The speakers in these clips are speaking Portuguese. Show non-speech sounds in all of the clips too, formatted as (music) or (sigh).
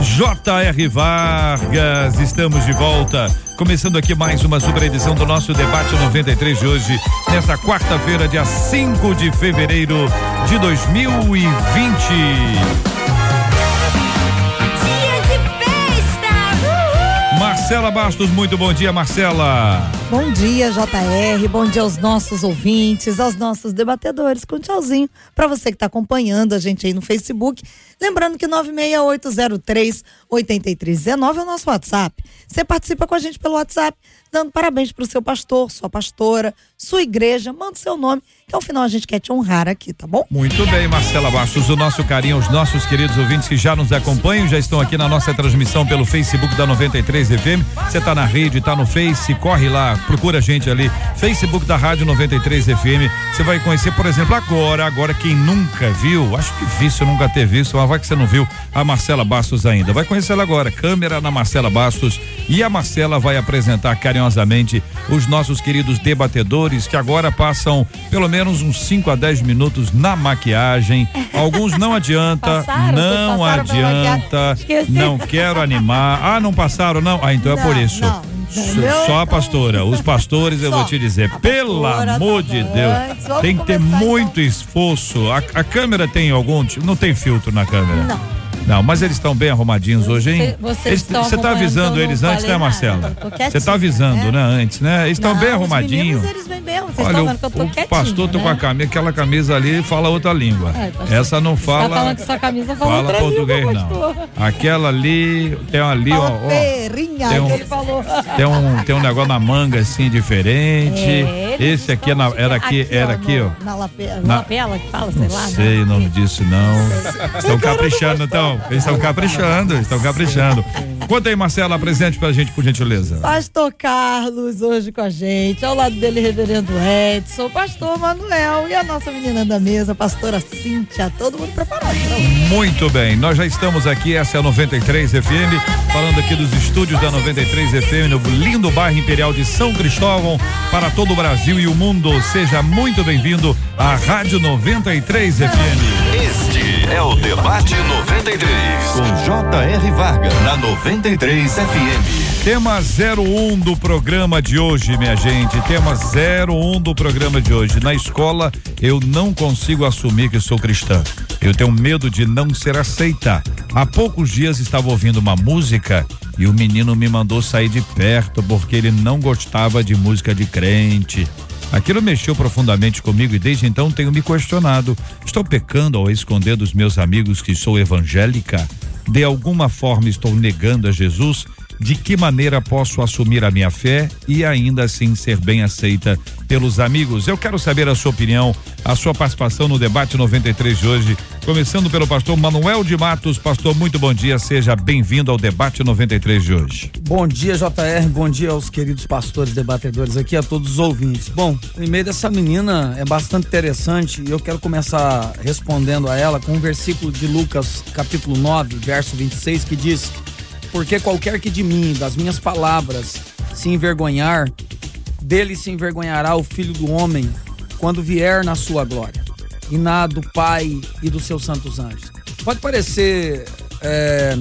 J.R. Vargas. Estamos de volta. Começando aqui mais uma super edição do nosso debate 93 de hoje, nesta quarta-feira, dia 5 de fevereiro de 2020. Marcela Bastos, muito bom dia, Marcela. Bom dia, JR. Bom dia aos nossos ouvintes, aos nossos debatedores. Com tchauzinho para você que está acompanhando a gente aí no Facebook. Lembrando que 96803 8319 é o nosso WhatsApp. Você participa com a gente pelo WhatsApp, dando parabéns para o seu pastor, sua pastora, sua igreja. Manda seu nome, que ao final a gente quer te honrar aqui, tá bom? Muito bem, Marcela Bastos. O nosso carinho aos nossos queridos ouvintes que já nos acompanham, já estão aqui na nossa transmissão pelo Facebook da 93 FM. Você está na rede, está no Face, corre lá, procura a gente ali. Facebook da Rádio 93 FM. Você vai conhecer, por exemplo, agora, agora quem nunca viu, acho que difícil nunca ter visto, mas vai que você não viu a Marcela Bastos ainda. Vai conhecer ela agora. Câmera na Marcela Bastos e a Marcela vai apresentar carinhosamente os nossos queridos debatedores que agora passam pelo menos uns 5 a 10 minutos na maquiagem. Alguns não adianta, (laughs) Passaram? não adianta, não quero animar. Ah, não passaram não? Ah, então é por Não, isso. não, entendeu? Só a pastora, os pastores eu vou te dizer, pelo amor tá de. Deus, tem que ter começar, muito esforço. A, a câmera tem algum, tipo- não tem filtro na câmera. Não. Não, mas eles estão bem arrumadinhos hoje, hein? Você tá acompanhando, avisando não eles antes, né. Marcela? Você quietinha, tá avisando, né? né, antes, né? Eles estão Não, bem os arrumadinhos. eles vêm bem, vocês Olha, estão o, que o pastor tá com a né? camisa, aquela camisa ali fala outra língua. É, pastor. Essa não Tá fala. falando que sua camisa fala, Fala português, língua, não. Aquela ali, tem ali, ó. Fala ó, feirinha, tem um- que ele falou. tem um, tem um negócio na manga assim diferente. É, Esse aqui é na- era aqui, era aqui, ó. Na, lape, Na- lapela que fala, sei Não lá. né? sei o nome disso, não. Estão (laughs) caprichando, então. Eles estão caprichando, estão caprichando. Conta aí, Marcela, apresente pra gente, por gentileza. Pastor Carlos hoje com a gente, ao lado dele, reverendo Edson, pastor Manuel e a nossa menina da mesa, pastora Cíntia, todo mundo preparado. Muito bem, nós já estamos aqui, essa é a 93 FM, falando aqui dos estúdios da 93 FM no lindo bairro Imperial de São Cristóvão, para todo o Brasil e o mundo. Seja muito bem-vindo à Rádio 93 FM. Este é o Debate 93. Com J.R. Vargas. Na 93 FM. Tema 01 do programa de hoje, minha gente. Tema 01 do programa de hoje. Na escola, eu não consigo assumir que sou cristã. Eu tenho medo de não ser aceita. Há poucos dias estava ouvindo uma música e o menino me mandou sair de perto porque ele não gostava de música de crente. Aquilo mexeu profundamente comigo e desde então tenho me questionado: estou pecando ao esconder dos meus amigos que sou evangélica? De alguma forma estou negando a Jesus? De que maneira posso assumir a minha fé e ainda assim ser bem aceita pelos amigos? Eu quero saber a sua opinião, a sua participação no debate 93 de hoje, começando pelo pastor Manuel de Matos. Pastor, muito bom dia, seja bem-vindo ao debate 93 de hoje. Bom dia, JR. Bom dia aos queridos pastores debatedores aqui, a todos os ouvintes. Bom, o e-mail dessa menina é bastante interessante e eu quero começar respondendo a ela com um versículo de Lucas, capítulo 9, verso 26, que diz: Porque qualquer que de mim, das minhas palavras, se envergonhar, dele se envergonhará o filho do homem quando vier na sua glória, e na do Pai e dos seus santos anjos. Pode parecer é,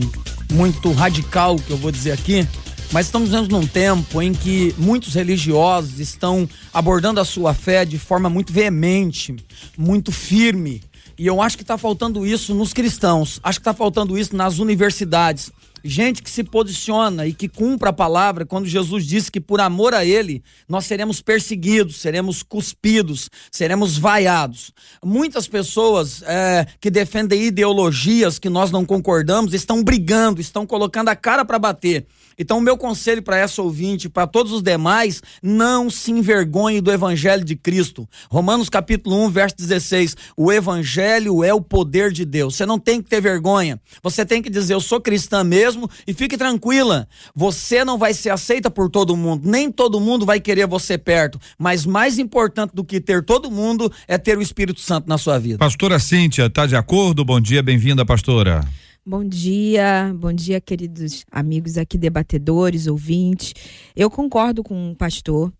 muito radical o que eu vou dizer aqui, mas estamos vivendo num tempo em que muitos religiosos estão abordando a sua fé de forma muito veemente, muito firme. E eu acho que está faltando isso nos cristãos, acho que está faltando isso nas universidades. Gente que se posiciona e que cumpra a palavra quando Jesus disse que por amor a Ele nós seremos perseguidos, seremos cuspidos, seremos vaiados. Muitas pessoas é, que defendem ideologias que nós não concordamos estão brigando, estão colocando a cara para bater. Então, o meu conselho para essa ouvinte, para todos os demais, não se envergonhe do Evangelho de Cristo. Romanos capítulo 1, verso 16. O Evangelho é o poder de Deus. Você não tem que ter vergonha. Você tem que dizer, eu sou cristã mesmo e fique tranquila. Você não vai ser aceita por todo mundo, nem todo mundo vai querer você perto. Mas mais importante do que ter todo mundo é ter o Espírito Santo na sua vida. Pastora Cíntia, tá de acordo? Bom dia, bem-vinda, pastora. Bom dia, bom dia, queridos amigos aqui, debatedores, ouvintes. Eu concordo com o pastor.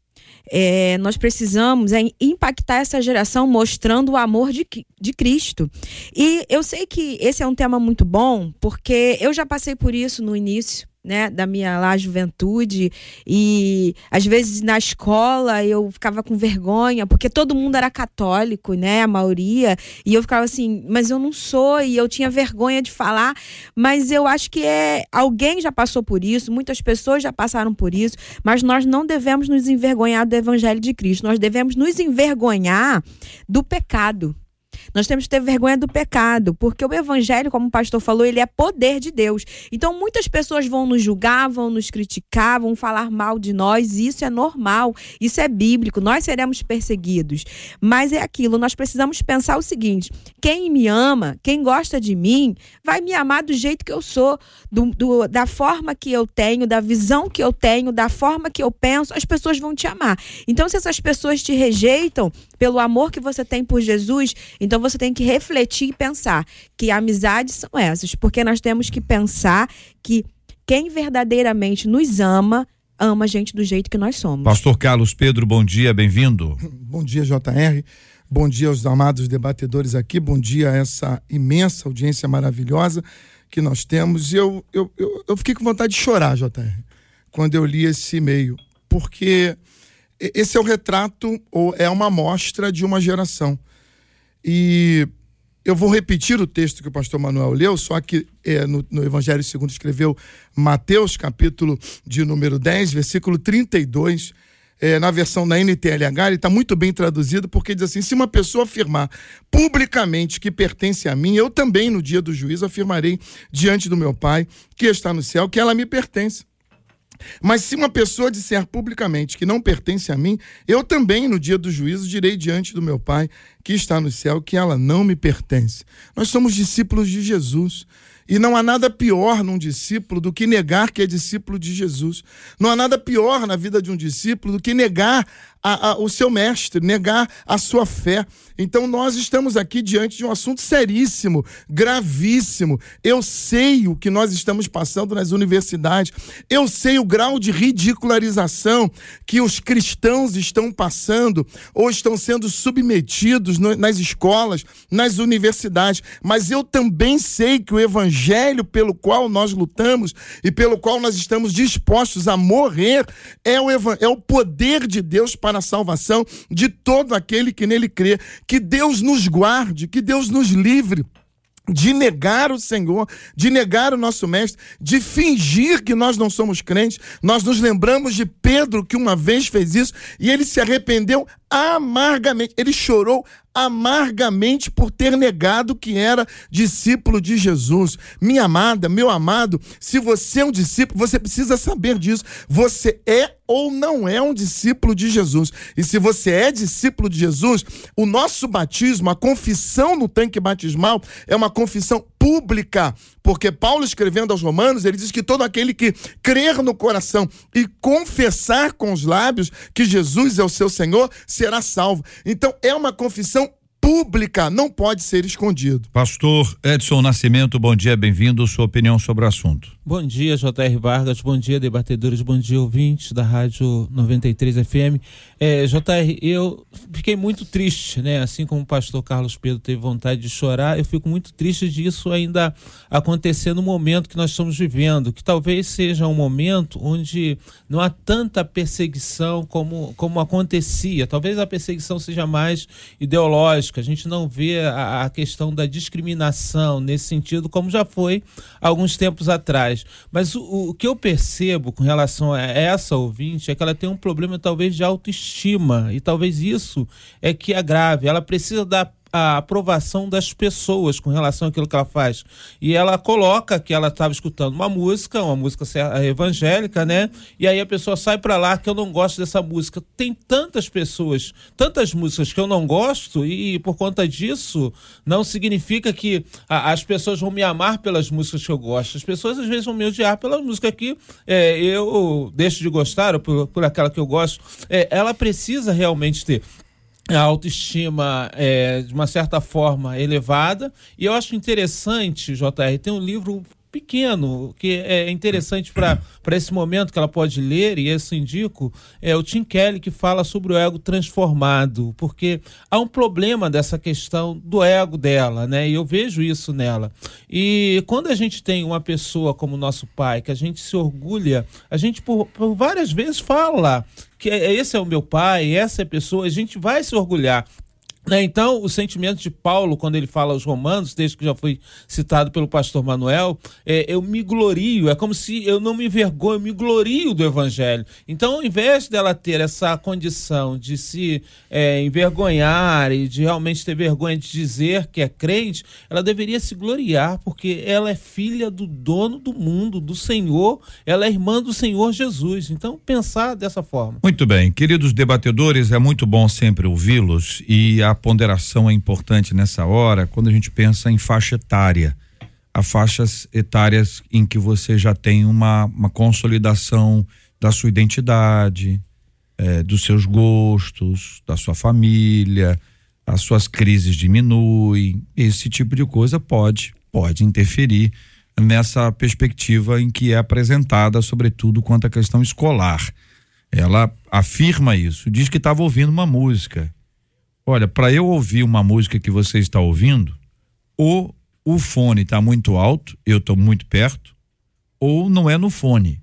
É, nós precisamos é, impactar essa geração mostrando o amor de, de Cristo. E eu sei que esse é um tema muito bom, porque eu já passei por isso no início né, da minha lá juventude. E às vezes na escola eu ficava com vergonha porque todo mundo era católico, né, a maioria, e eu ficava assim, mas eu não sou e eu tinha vergonha de falar, mas eu acho que é alguém já passou por isso, muitas pessoas já passaram por isso, mas nós não devemos nos envergonhar do evangelho de Cristo, nós devemos nos envergonhar do pecado. Nós temos que ter vergonha do pecado, porque o evangelho, como o pastor falou, ele é poder de Deus. Então muitas pessoas vão nos julgar, vão nos criticar, vão falar mal de nós, isso é normal, isso é bíblico, nós seremos perseguidos. Mas é aquilo, nós precisamos pensar o seguinte: quem me ama, quem gosta de mim, vai me amar do jeito que eu sou, do, do, da forma que eu tenho, da visão que eu tenho, da forma que eu penso, as pessoas vão te amar. Então, se essas pessoas te rejeitam pelo amor que você tem por Jesus, então você tem que refletir e pensar que amizades são essas, porque nós temos que pensar que quem verdadeiramente nos ama, ama a gente do jeito que nós somos. Pastor Carlos Pedro, bom dia, bem-vindo. (clears throat) Bom dia, JR. Bom dia aos amados debatedores aqui, bom dia a essa imensa audiência maravilhosa que nós temos. E eu, eu, eu, eu fiquei com vontade de chorar, JR, quando eu li esse e-mail, porque esse é o retrato, ou é uma amostra de uma geração. E eu vou repetir o texto que o pastor Manuel leu, só que é, no, no, Evangelho segundo escreveu Mateus, capítulo de número 10, versículo 32. É, na versão da NTLH, ele está muito bem traduzido, porque diz assim: se uma pessoa afirmar publicamente que pertence a mim, eu também, no dia do juízo, afirmarei diante do meu Pai, que está no céu, que ela me pertence. Mas se uma pessoa disser publicamente que não pertence a mim, eu também, no dia do juízo, direi diante do meu Pai, que está no céu, que ela não me pertence. Nós somos discípulos de Jesus. E não há nada pior num discípulo do que negar que é discípulo de Jesus. Não há nada pior na vida de um discípulo do que negar a, a, o seu mestre, negar a sua fé. Então nós estamos aqui diante de um assunto seríssimo, gravíssimo. Eu sei o que nós estamos passando nas universidades, eu sei o grau de ridicularização que os cristãos estão passando ou estão sendo submetidos no, nas escolas, nas universidades, mas eu também sei que o evangelho pelo qual nós lutamos e pelo qual nós estamos dispostos a morrer é o, é o poder de Deus para para a salvação de todo aquele que nele crê. Que Deus nos guarde, que Deus nos livre de negar o Senhor, de negar o nosso mestre, de fingir que nós não somos crentes. Nós nos lembramos de Pedro que uma vez fez isso e ele se arrependeu amargamente. Ele chorou amargamente por ter negado que era discípulo de Jesus. Minha amada, meu amado, se você é um discípulo, você precisa saber disso. Você é ou não é um discípulo de Jesus. E se você é discípulo de Jesus, o nosso batismo, a confissão no tanque batismal, é uma confissão pública, porque Paulo escrevendo aos Romanos, ele diz que todo aquele que crer no coração e confessar com os lábios que Jesus é o seu Senhor, será salvo. Então é uma confissão pública, não pode ser escondido. Pastor Edson Nascimento, bom dia, bem-vindo. Sua opinião sobre o assunto. Bom dia, J.R. Vargas, bom dia, debatedores, bom dia, ouvintes da Rádio 93 FM. É, J.R., eu fiquei muito triste, né? Assim como o pastor Carlos Pedro teve vontade de chorar, eu fico muito triste disso ainda acontecer no momento que nós estamos vivendo, que talvez seja um momento onde não há tanta perseguição como, como acontecia. Talvez a perseguição seja mais ideológica, a gente não vê a, a questão da discriminação nesse sentido, como já foi alguns tempos atrás. Mas o, o que eu percebo com relação a essa ouvinte é que ela tem um problema talvez de autoestima e talvez isso é que é grave. Ela precisa dar a aprovação das pessoas com relação àquilo que ela faz. E ela coloca que ela estava escutando uma música, uma música evangélica, né? E aí a pessoa sai para lá que eu não gosto dessa música. Tem tantas pessoas, tantas músicas que eu não gosto e por conta disso não significa que a, as pessoas vão me amar pelas músicas que eu gosto. As pessoas às vezes vão me odiar pela música que é, eu deixo de gostar ou por, por aquela que eu gosto. É, ela precisa realmente ter a autoestima é, de uma certa forma elevada. E eu acho interessante JR tem um livro pequeno, que é interessante para esse momento que ela pode ler, e esse indico, é o Tim Kelly que fala sobre o ego transformado, porque há um problema dessa questão do ego dela, né? E eu vejo isso nela. E quando a gente tem uma pessoa como nosso pai, que a gente se orgulha, a gente por, por várias vezes fala que é, esse é o meu pai, essa é a pessoa, a gente vai se orgulhar. Né? Então, o sentimento de Paulo, quando ele fala aos Romanos, texto que já foi citado pelo pastor Manuel, é, eu me glorio, é como se eu não me envergonho, eu me glorio do Evangelho. Então, ao invés dela ter essa condição de se é, envergonhar e de realmente ter vergonha de dizer que é crente, ela deveria se gloriar, porque ela é filha do dono do mundo, do Senhor, ela é irmã do Senhor Jesus. Então, pensar dessa forma. Muito bem, queridos debatedores, é muito bom sempre ouvi-los e a ponderação é importante nessa hora quando a gente pensa em faixa etária. Há faixas etárias em que você já tem uma, uma consolidação da sua identidade, é, dos seus gostos, da sua família, as suas crises diminuem. Esse tipo de coisa pode, pode interferir nessa perspectiva em que é apresentada, sobretudo quanto à questão escolar. Ela afirma isso, diz que estava ouvindo uma música Olha, para eu ouvir uma música que você está ouvindo, ou o fone está muito alto, eu estou muito perto, ou não é no fone.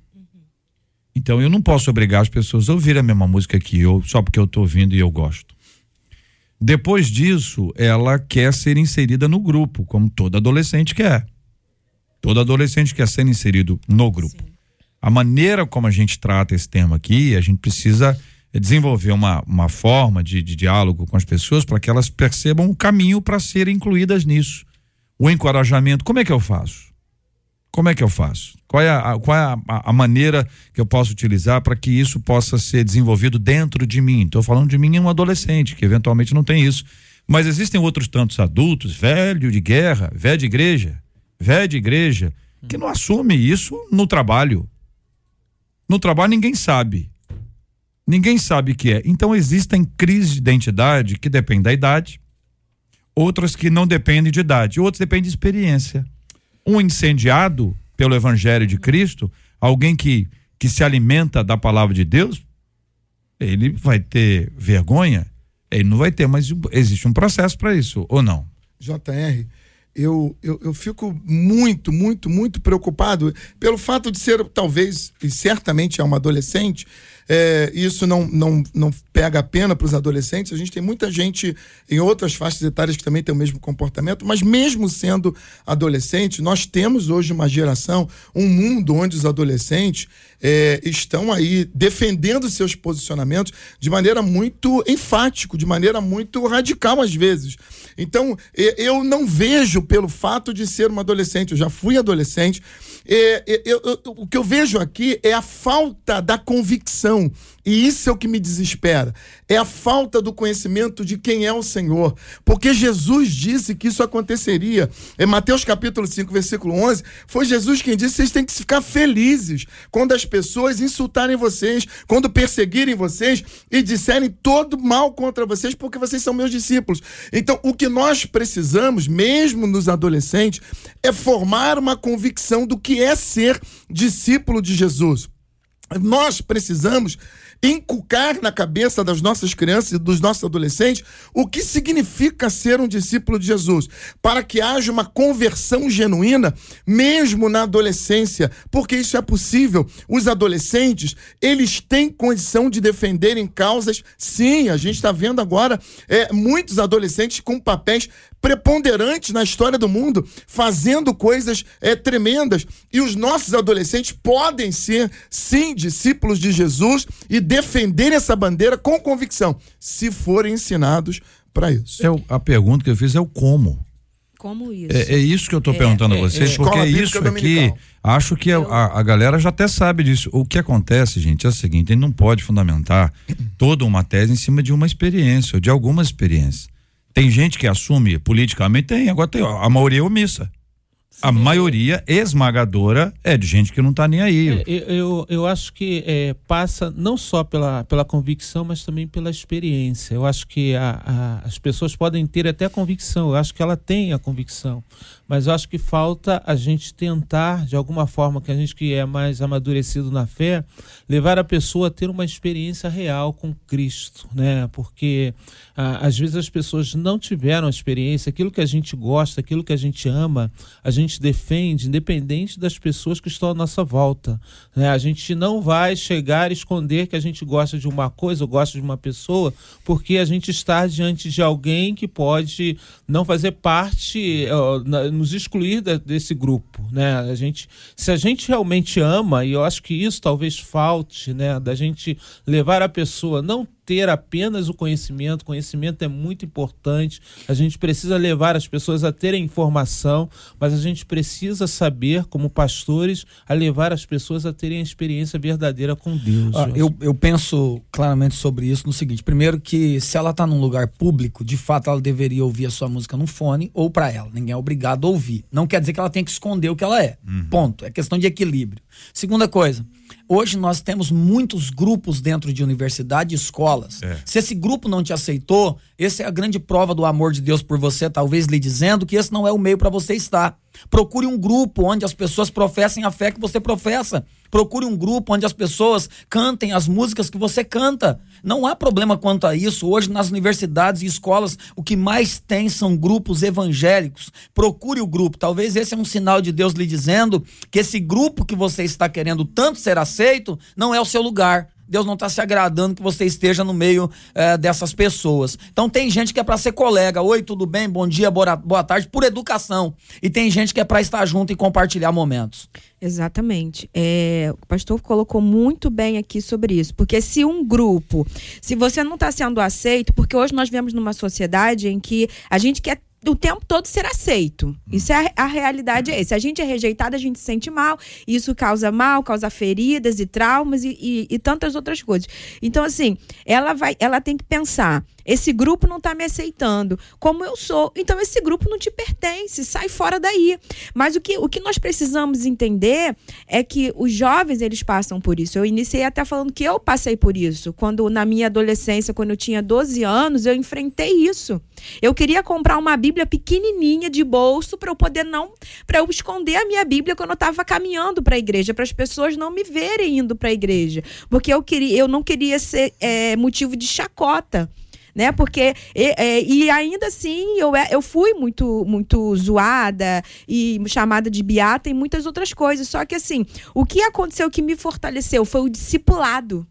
Então eu não posso obrigar as pessoas a ouvir a mesma música que eu, só porque eu estou ouvindo e eu gosto. Depois disso, ela quer ser inserida no grupo, como todo adolescente quer. Todo adolescente quer ser inserido no grupo. Sim. A maneira como a gente trata esse tema aqui, a gente precisa desenvolver uma, uma forma de, de diálogo com as pessoas para que elas percebam o caminho para serem incluídas nisso. O encorajamento, como é que eu faço? Como é que eu faço? Qual é a, qual é a, a maneira que eu posso utilizar para que isso possa ser desenvolvido dentro de mim? Estou falando de mim em um adolescente, que eventualmente não tem isso. Mas existem outros tantos adultos, velho de guerra, velho de igreja, velho de igreja, que não assume isso no trabalho. No trabalho ninguém sabe. Ninguém sabe o que é. Então existem crises de identidade que dependem da idade, outras que não dependem de idade, outras dependem de experiência. Um incendiado pelo evangelho de Cristo, alguém que que se alimenta da palavra de Deus, ele vai ter vergonha? Ele não vai ter, mas existe um processo para isso, ou não? JR, eu, eu, eu fico muito, muito, muito preocupado pelo fato de ser, talvez, e certamente é uma adolescente, é, isso não, não, não pega a pena para os adolescentes. A gente tem muita gente em outras faixas etárias que também tem o mesmo comportamento, mas mesmo sendo adolescente, nós temos hoje uma geração, um mundo onde os adolescentes é, estão aí defendendo seus posicionamentos de maneira muito enfático, de maneira muito radical às vezes. Então, eu não vejo pelo fato de ser uma adolescente, eu já fui adolescente, é, é, eu, eu, o que eu vejo aqui é a falta da convicção e isso é o que me desespera. É a falta do conhecimento de quem é o Senhor. Porque Jesus disse que isso aconteceria. Em Mateus capítulo 5, versículo 11, foi Jesus quem disse: vocês têm que ficar felizes quando as pessoas insultarem vocês, quando perseguirem vocês e disserem todo mal contra vocês, porque vocês são meus discípulos. Então, o que nós precisamos, mesmo nos adolescentes, é formar uma convicção do que é ser discípulo de Jesus. Nós precisamos inculcar na cabeça das nossas crianças e dos nossos adolescentes o que significa ser um discípulo de Jesus, para que haja uma conversão genuína mesmo na adolescência, porque isso é possível. Os adolescentes, eles têm condição de defenderem causas. Sim, a gente está vendo agora é, muitos adolescentes com papéis preponderantes na história do mundo, fazendo coisas é, tremendas. E os nossos adolescentes podem ser, sim, discípulos de Jesus e defender essa bandeira com convicção, se forem ensinados para isso. É o- a pergunta que eu fiz é o como. Como isso? É, é isso que eu estou perguntando a vocês, é. porque isso aqui, Dominical. acho que a, a- a galera já até sabe disso. O que acontece, gente, é o seguinte: a gente não pode fundamentar toda uma tese em cima de uma experiência, ou de algumas experiências. Tem gente que assume politicamente, tem, agora tem, a maioria é omissa. A maioria esmagadora é de gente que não está nem aí. É, eu, eu, acho que é, passa não só pela, pela convicção, mas também pela experiência. Eu acho que a, a- as pessoas podem ter até convicção, eu acho que ela tem a convicção, mas eu acho que falta a gente tentar, de alguma forma, que a gente que é mais amadurecido na fé, levar a pessoa a ter uma experiência real com Cristo, né? Porque ah, às vezes as pessoas não tiveram a experiência, aquilo que a gente gosta, aquilo que a gente ama, a gente defende, independente das pessoas que estão à nossa volta. Né? A gente não vai chegar e esconder que a gente gosta de uma coisa ou gosta de uma pessoa, porque a gente está diante de alguém que pode não fazer parte, ó, nos excluir da- desse grupo. Né? A gente, se a gente realmente ama, e eu acho que isso talvez falte, né? da gente levar a pessoa não ter apenas o conhecimento, conhecimento é muito importante. A gente precisa levar as pessoas a terem informação, mas a gente precisa saber, como pastores, a levar as pessoas a terem a experiência verdadeira com Deus. Ah, eu, eu penso claramente sobre isso no seguinte: primeiro, que se ela está num lugar público, de fato ela deveria ouvir a sua música no fone ou para ela. Ninguém é obrigado a ouvir. Não quer dizer que ela tem que esconder o que ela é. Ponto. É questão de equilíbrio. Segunda coisa. Hoje nós temos muitos grupos dentro de universidade e escolas. Se esse grupo não te aceitou, essa é a grande prova do amor de Deus por você, talvez lhe dizendo que esse não é o meio para você estar. Procure um grupo onde as pessoas professem a fé que você professa. Procure um grupo onde as pessoas cantem as músicas que você canta. Não há problema quanto a isso. Hoje, nas universidades e escolas, o que mais tem são grupos evangélicos. Procure o grupo. Talvez esse é um sinal de Deus lhe dizendo que esse grupo que você está querendo tanto ser aceito não é o seu lugar. Deus não está se agradando que você esteja no meio eh, dessas pessoas. Então tem gente que é para ser colega. Oi, tudo bem? Bom dia, boa, boa tarde, por educação. E tem gente que é para estar junto e compartilhar momentos. Exatamente. É, o pastor colocou muito bem aqui sobre isso. Porque se um grupo, se você não está sendo aceito, porque hoje nós vivemos numa sociedade em que a gente quer o tempo todo ser aceito. Isso é a, a realidade é esse. Se a gente é rejeitado, a gente se sente mal. Isso causa mal, causa feridas e traumas e, e- e tantas outras coisas. Então, assim, ela vai, ela tem que pensar. Esse grupo não está me aceitando como eu sou. Então, esse grupo não te pertence. Sai fora daí. Mas o que, o que nós precisamos entender é que os jovens, eles passam por isso. Eu iniciei até falando que eu passei por isso. Quando, na minha adolescência, quando eu tinha 12 anos, eu enfrentei isso. Eu queria comprar uma Bíblia pequenininha de bolso para eu poder não, para eu esconder a minha Bíblia quando eu estava caminhando para a igreja, para as pessoas não me verem indo para a igreja, porque eu queria, eu não queria ser é, motivo de chacota. Né? Porque e, é, e ainda assim eu, é- eu fui muito muito zoada e chamada de beata e muitas outras coisas. Só que assim, o que aconteceu que me fortaleceu foi o discipulado.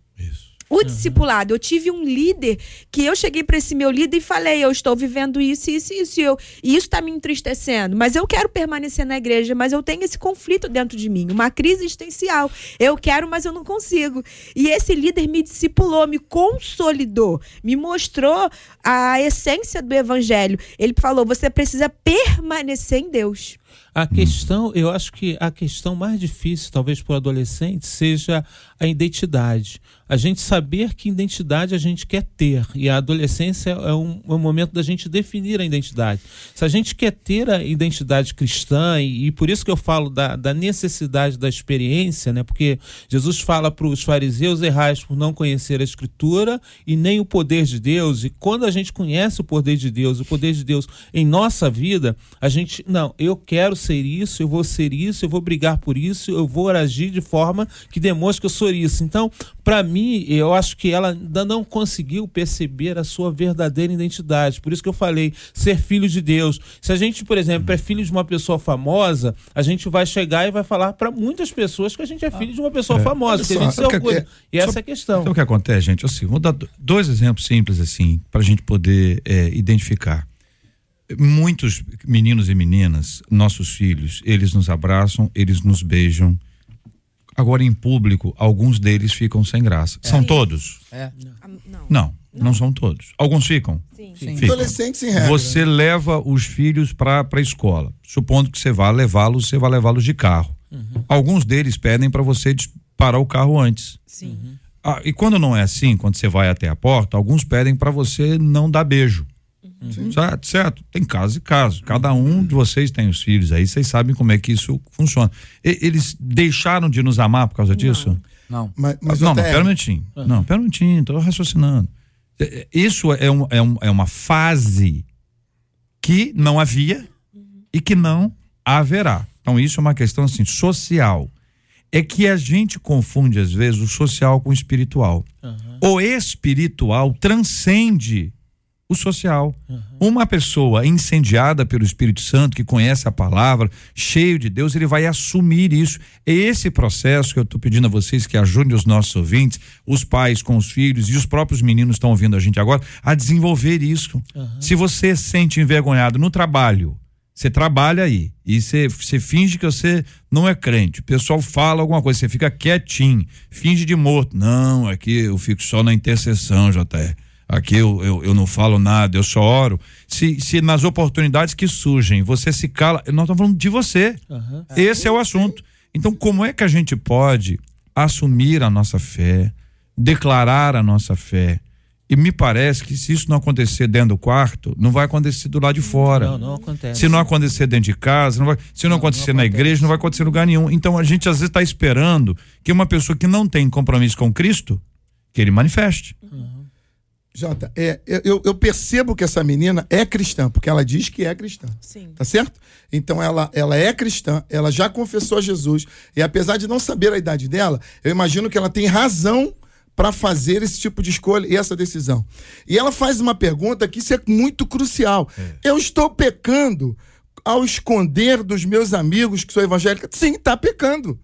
O discipulado, eu tive um líder que eu cheguei para esse meu líder e falei: eu estou vivendo isso, isso, isso, e eu, e isso está me entristecendo, mas eu quero permanecer na igreja, mas eu tenho esse conflito dentro de mim, uma crise existencial. Eu quero, mas eu não consigo. E esse líder me discipulou, me consolidou, me mostrou a essência do evangelho. Ele falou: você precisa permanecer em Deus. A questão, eu acho que a questão mais difícil, talvez para o adolescente, seja a identidade. A gente saber que identidade a gente quer ter. E a adolescência é um, é um momento da gente definir a identidade. Se a gente quer ter a identidade cristã, e, e por isso que eu falo da, da necessidade da experiência, né? Porque Jesus fala para os fariseus errais por não conhecer a Escritura e nem o poder de Deus. E quando a gente conhece o poder de Deus, o poder de Deus em nossa vida, a gente, não, eu quero ser isso, eu vou ser isso, eu vou brigar por isso, eu vou agir de forma que demonstre que eu sou isso. Então, para mim, eu acho que ela ainda não conseguiu perceber a sua verdadeira identidade. Por isso que eu falei, ser filho de Deus. Se a gente, por exemplo, é filho de uma pessoa famosa, a gente vai chegar e vai falar para muitas pessoas que a gente é filho de uma pessoa famosa, olha porque a gente orgulha. é, E essa só- é a questão. Então o que acontece, gente? Assim, vou dar do- dois exemplos simples assim para a gente poder é, identificar. Muitos meninos e meninas, nossos filhos, eles nos abraçam, eles nos beijam. Agora em público, alguns deles ficam sem graça. São todos? É. Não. Não. Não, são todos. Alguns ficam. Sim. Sim. Ficam. Adolescentes sem regra. Você leva os filhos para a escola. Supondo que você vá levá-los, você vai levá-los de carro. Alguns deles pedem para você parar o carro antes. Sim. Ah, e quando não é assim, quando você vai até a porta, alguns pedem para você não dar beijo. Certo, certo. Tem casos e casos. Cada um de vocês tem os filhos aí, vocês sabem como é que isso funciona. E- eles deixaram de nos amar por causa disso? Não. Mas, mas não, mas pera um minutinho. Não, pera um minutinho, tô raciocinando. É, é, Isso é, um- é um- é uma fase que não havia e que não haverá. Então, isso é uma questão assim, social. É que a gente confunde, às vezes, o social com o espiritual. O espiritual transcende o social. Uma pessoa incendiada pelo Espírito Santo, que conhece a palavra, cheio de Deus, ele vai assumir isso. É esse processo que eu estou pedindo a vocês que ajudem os nossos ouvintes, os pais com os filhos e os próprios meninos estão ouvindo a gente agora, a desenvolver isso. Se você se sente envergonhado no trabalho, você trabalha aí e você, você finge que você não é crente. O pessoal fala alguma coisa, você fica quietinho, finge de morto. Não, aqui eu fico só na intercessão, JR. Aqui eu, eu, eu não falo nada, eu só oro. Se, se nas oportunidades que surgem você se cala, nós estamos falando de você. Esse é o assunto. Então, como é que a gente pode assumir a nossa fé, declarar a nossa fé? E me parece que se isso não acontecer dentro do quarto, não vai acontecer do lado de fora. Não, não acontece. Se não acontecer dentro de casa, não vai, se não, acontecer na igreja, não vai acontecer em lugar nenhum. Então a gente às vezes está esperando que uma pessoa que não tem compromisso com Cristo, que ele manifeste. Jota, é, eu, eu percebo que essa menina é cristã, porque ela diz que é cristã. Sim. Tá certo? Então ela, ela é cristã, ela já confessou a Jesus. E apesar de não saber a idade dela, eu imagino que ela tem razão para fazer esse tipo de escolha e essa decisão. E ela faz uma pergunta que isso é muito crucial. Eu estou pecando ao esconder dos meus amigos que sou evangélica? Sim, tá pecando.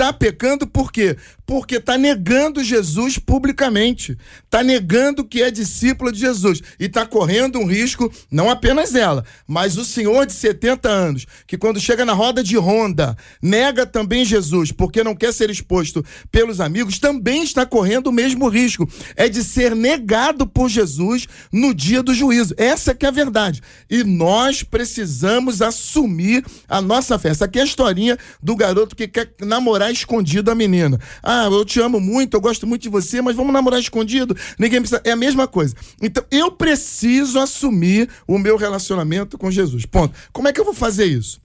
Tá pecando por quê? Porque tá negando Jesus publicamente. Tá negando que é discípula de Jesus. E tá correndo um risco, não apenas ela, mas o senhor de 70 anos, que quando chega na roda de ronda, nega também Jesus, porque não quer ser exposto pelos amigos, também está correndo o mesmo risco. É de ser negado por Jesus no dia do juízo. Essa que é a verdade. E nós precisamos assumir a nossa fé. Essa aqui é a historinha do garoto que quer namorar escondido a menina. Ah, eu te amo muito, eu gosto muito de você, mas vamos namorar escondido? Ninguém precisa. É a mesma coisa. Então, eu preciso assumir o meu relacionamento com Jesus. Ponto. Como é que eu vou fazer isso?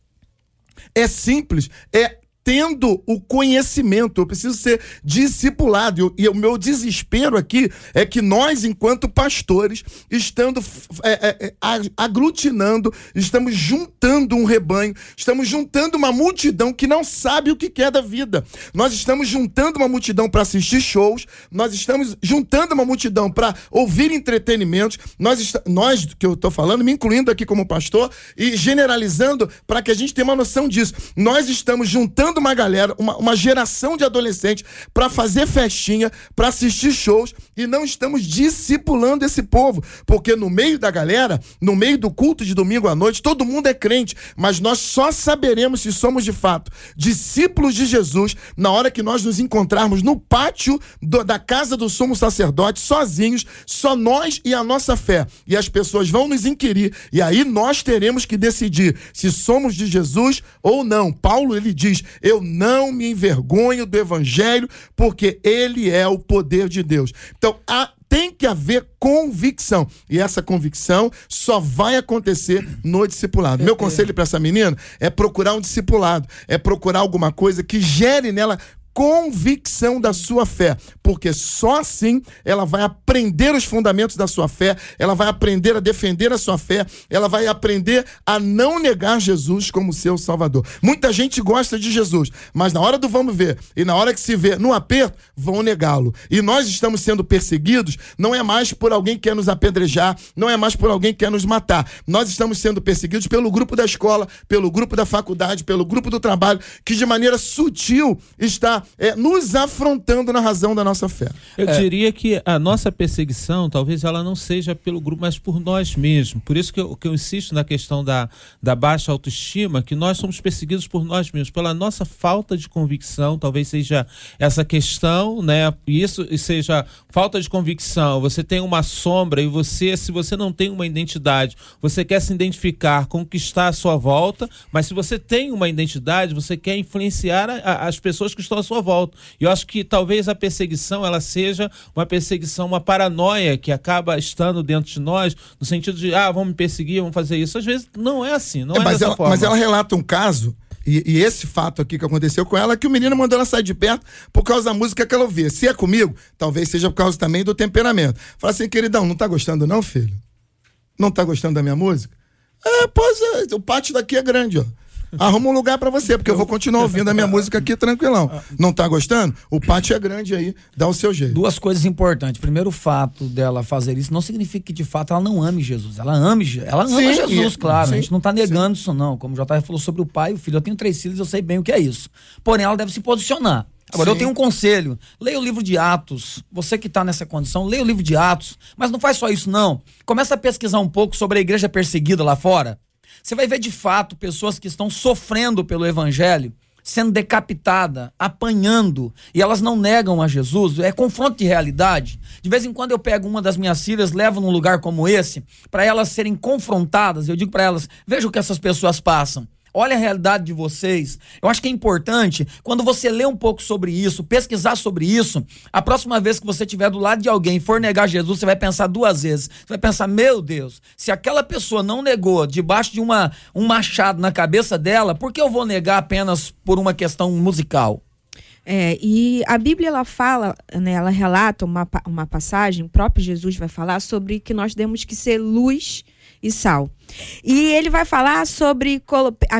É simples, é tendo o conhecimento, eu preciso ser discipulado. E, o meu desespero aqui é que nós, enquanto pastores, estando é, é, é, aglutinando, estamos juntando um rebanho, estamos juntando uma multidão que não sabe o que quer da vida. Nós estamos juntando uma multidão para assistir shows, nós estamos juntando uma multidão para ouvir entretenimentos, nós, nós que eu estou falando, me incluindo aqui como pastor e generalizando para que a gente tenha uma noção disso. Nós estamos juntando uma galera, uma, uma geração de adolescentes para fazer festinha, para assistir shows e não estamos discipulando esse povo, porque no meio da galera, no meio do culto de domingo à noite, todo mundo é crente, mas nós só saberemos se somos de fato discípulos de Jesus na hora que nós nos encontrarmos no pátio do- da casa do sumo sacerdote, sozinhos, só nós e a nossa fé. E as pessoas vão nos inquirir, e aí nós teremos que decidir se somos de Jesus ou não. Paulo ele diz: Eu não me envergonho do evangelho, porque ele é o poder de Deus. Então, há tem que haver convicção. E essa convicção só vai acontecer no discipulado. Meu conselho para essa menina é procurar um discipulado, é procurar alguma coisa que gere nela convicção da sua fé, porque só assim ela vai aprender os fundamentos da sua fé, ela vai aprender a defender a sua fé, ela vai aprender a não negar Jesus como seu Salvador. Muita gente gosta de Jesus, mas na hora do vamos ver e na hora que se vê no aperto, vão negá-lo. E nós estamos sendo perseguidos, não é mais por alguém que quer nos apedrejar, não é mais por alguém que quer nos matar. Nós estamos sendo perseguidos pelo grupo da escola, pelo grupo da faculdade, pelo grupo do trabalho, que de maneira sutil está é, nos afrontando na razão da nossa fé. Eu é. diria que a nossa perseguição, talvez ela não seja pelo grupo, mas por nós mesmos. Por isso que eu, que eu insisto na questão da, da baixa autoestima, que nós somos perseguidos por nós mesmos, pela nossa falta de convicção, talvez seja essa questão, né? Isso seja falta de convicção. Você tem uma sombra e você, se você não tem uma identidade, você quer se identificar com o que está à sua volta, mas se você tem uma identidade, você quer influenciar a, a, as pessoas que estão à sua volta. E eu acho que talvez a perseguição ela seja uma perseguição, uma paranoia que acaba estando dentro de nós, no sentido de, ah, vão me perseguir, vão fazer isso. Às vezes não é assim, não é, é mas dessa ela, forma. Mas ela relata um caso e, e, esse fato aqui que aconteceu com ela, é que o menino mandou ela sair de perto por causa da música que ela ouvia. Se é comigo, talvez seja por causa também do temperamento. Fala assim, queridão, não tá gostando não, filho? Não tá gostando da minha música? É, pois é, o pátio daqui é grande, ó. Arruma um lugar para você, porque eu vou continuar ouvindo a minha música aqui tranquilão. Não tá gostando? O pátio é grande aí, dá o seu jeito. Duas coisas importantes. Primeiro, o fato dela fazer isso não significa que de fato ela não ame Jesus. Ela ame, ela ama sim, Jesus, claro. Sim, a gente não tá negando sim. isso, não. Como o JR falou sobre o pai e o filho, eu tenho três filhos, eu sei bem o que é isso. Porém, ela deve se posicionar. Agora, Sim. eu tenho um conselho. Leia o livro de Atos. Você que está nessa condição, leia o livro de Atos. Mas não faz só isso, não. Começa a pesquisar um pouco sobre a igreja perseguida lá fora. Você vai ver de fato pessoas que estão sofrendo pelo evangelho, sendo decapitada, apanhando, e elas não negam a Jesus, é confronto de realidade. De vez em quando eu pego uma das minhas filhas, levo num lugar como esse, para elas serem confrontadas, eu digo para elas: veja o que essas pessoas passam. Olha a realidade de vocês. Eu acho que é importante, quando você lê um pouco sobre isso, pesquisar sobre isso, a próxima vez que você estiver do lado de alguém e for negar Jesus, você vai pensar duas vezes. Você vai pensar, meu Deus, se aquela pessoa não negou debaixo de uma, um machado na cabeça dela, por que eu vou negar apenas por uma questão musical? É, e a Bíblia ela fala, né, ela relata uma, uma passagem, o próprio Jesus vai falar sobre que nós temos que ser luz e sal. E ele vai falar sobre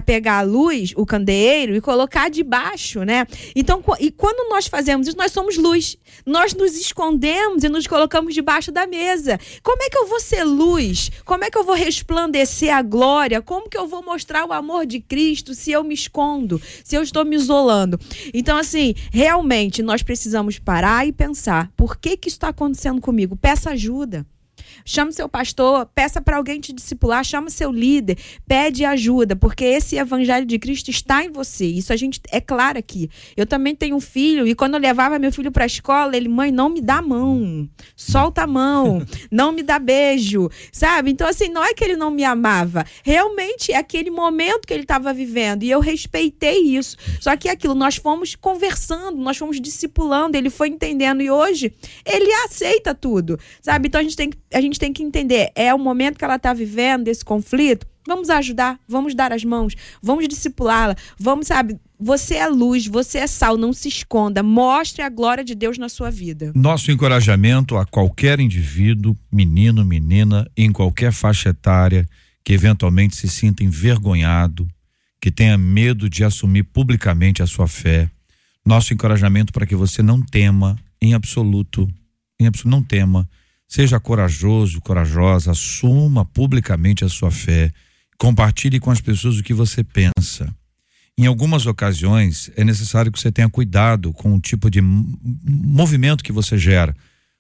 pegar a luz, o candeeiro, e colocar debaixo, né? Então, e quando nós fazemos isso, nós somos luz. Nós nos escondemos e nos colocamos debaixo da mesa. Como é que eu vou ser luz? Como é que eu vou resplandecer a glória? Como que eu vou mostrar o amor de Cristo se eu me escondo, se eu estou me isolando? Então, assim, realmente nós precisamos parar e pensar: por que que isso está acontecendo comigo? Peça ajuda. Chame seu pastor, peça para alguém te discipular, chama seu líder, pede ajuda, porque esse evangelho de Cristo está em você. Isso a gente é claro aqui. Eu também tenho um filho e quando eu levava meu filho para a escola, ele, mãe, não me dá mão. Solta a mão, não me dá beijo, sabe? Então assim, não é que ele não me amava, realmente é aquele momento que ele estava vivendo e eu respeitei isso. Só que é aquilo nós fomos conversando, nós fomos discipulando, ele foi entendendo e hoje ele aceita tudo, sabe? Então a gente tem que a gente tem que entender, é o momento que ela está vivendo desse conflito. Vamos ajudar, vamos dar as mãos, vamos discipulá-la, vamos, sabe, você é luz, você é sal, não se esconda. Mostre a glória de Deus na sua vida. Nosso encorajamento a qualquer indivíduo, menino, menina, em qualquer faixa etária, que eventualmente se sinta envergonhado, que tenha medo de assumir publicamente a sua fé. Nosso encorajamento para que você não tema, em absoluto, em absoluto, não tema Seja corajoso, corajosa, assuma publicamente a sua fé, compartilhe com as pessoas o que você pensa. Em algumas ocasiões, é necessário que você tenha cuidado com o tipo de movimento que você gera,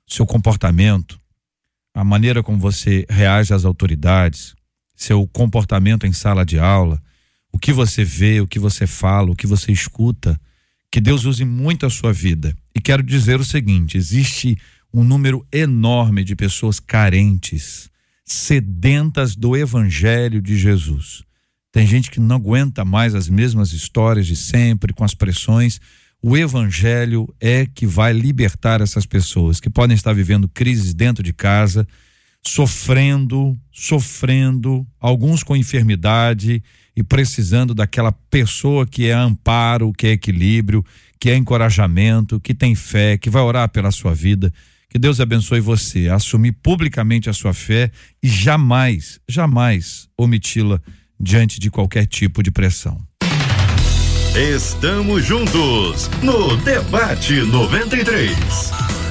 seu comportamento, a maneira como você reage às autoridades, seu comportamento em sala de aula, o que você vê, o que você fala, o que você escuta. Que Deus use muito a sua vida. E quero dizer o seguinte: existe um número enorme de pessoas carentes, sedentas do evangelho de Jesus. Tem gente que não aguenta mais as mesmas histórias de sempre, com as pressões. O evangelho é que vai libertar essas pessoas que podem estar vivendo crises dentro de casa, sofrendo, sofrendo, alguns com enfermidade e precisando daquela pessoa que é amparo, que é equilíbrio, que é encorajamento, que tem fé, que vai orar pela sua vida. Que Deus abençoe você assumir publicamente a sua fé e jamais, jamais omiti-la diante de qualquer tipo de pressão. Estamos juntos no Debate 93.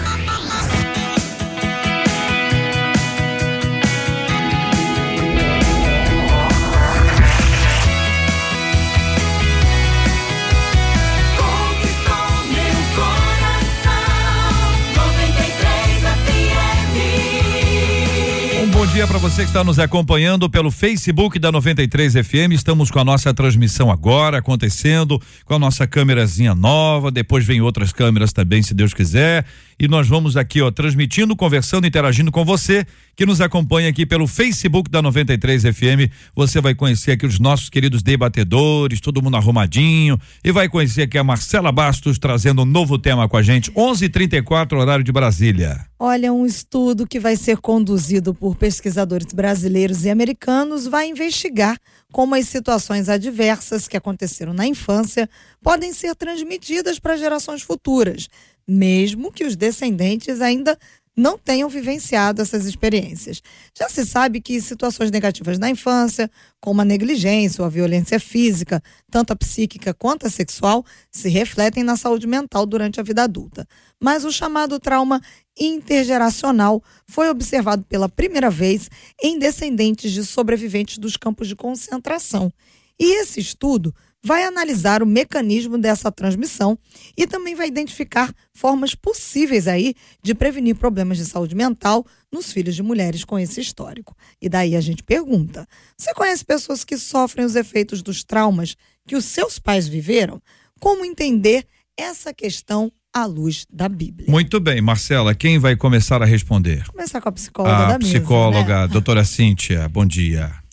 Dia para você que está nos acompanhando pelo Facebook da 93 FM. Estamos com a nossa transmissão agora acontecendo, com a nossa câmerazinha nova. Depois vem outras câmeras também, se Deus quiser. E nós vamos aqui, ó, transmitindo, conversando, interagindo com você que nos acompanha aqui pelo Facebook da 93 FM. Você vai conhecer aqui os nossos queridos debatedores, todo mundo arrumadinho. E vai conhecer aqui a Marcela Bastos trazendo um novo tema com a gente. 11:34 horário de Brasília. Olha, um estudo que vai ser conduzido por pesquisadores brasileiros e americanos vai investigar como as situações adversas que aconteceram na infância podem ser transmitidas para gerações futuras, mesmo que os descendentes ainda não tenham vivenciado essas experiências. Já se sabe que situações negativas na infância, como a negligência ou a violência física, tanto a psíquica quanto a sexual, se refletem na saúde mental durante a vida adulta. Mas o chamado trauma intergeracional foi observado pela primeira vez em descendentes de sobreviventes dos campos de concentração. E esse estudo vai analisar o mecanismo dessa transmissão e também vai identificar formas possíveis aí de prevenir problemas de saúde mental nos filhos de mulheres com esse histórico. E daí a gente pergunta: você conhece pessoas que sofrem os efeitos dos traumas que os seus pais viveram? Como entender essa questão à luz da Bíblia? Muito bem, Marcela, quem vai começar a responder? Começar com a psicóloga a da mesa, psicóloga, né? doutora Cíntia, bom dia.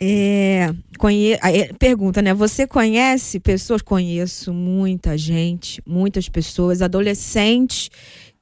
É, conhe... é, pergunta, né? Você conhece pessoas? Conheço muita gente, muitas pessoas, adolescentes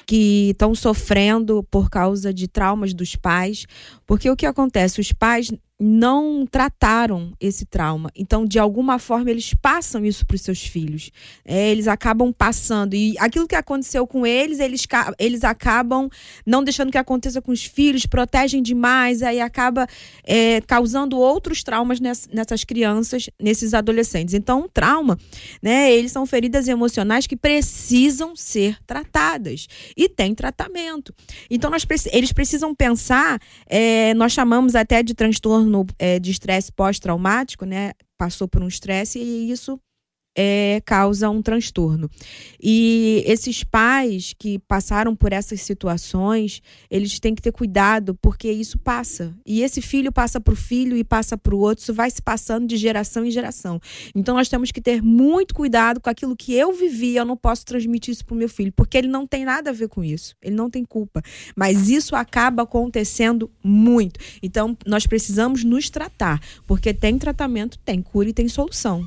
que estão sofrendo por causa de traumas dos pais, porque o que acontece? Os pais não trataram esse trauma. Então, de alguma forma, eles passam isso para os seus filhos. É, eles acabam passando. E aquilo que aconteceu com eles, eles, eles acabam não deixando que aconteça com os filhos, protegem demais, aí acaba é, causando outros traumas ness, nessas crianças, nesses adolescentes. Então, um trauma, né? Eles são feridas emocionais que precisam ser tratadas. E tem tratamento. Então, nós, eles precisam pensar, é, nós chamamos até de transtorno é, de estresse pós-traumático, né? Passou por um estresse e isso é, causa um transtorno. E esses pais que passaram por essas situações, eles têm que ter cuidado, porque isso passa. E esse filho passa para o filho e passa para o outro, isso vai se passando de geração em geração. Então nós temos que ter muito cuidado com aquilo que eu vivi, eu não posso transmitir isso para o meu filho, porque ele não tem nada a ver com isso, ele não tem culpa. Mas isso acaba acontecendo muito. Então nós precisamos nos tratar, porque tem tratamento, tem cura e tem solução.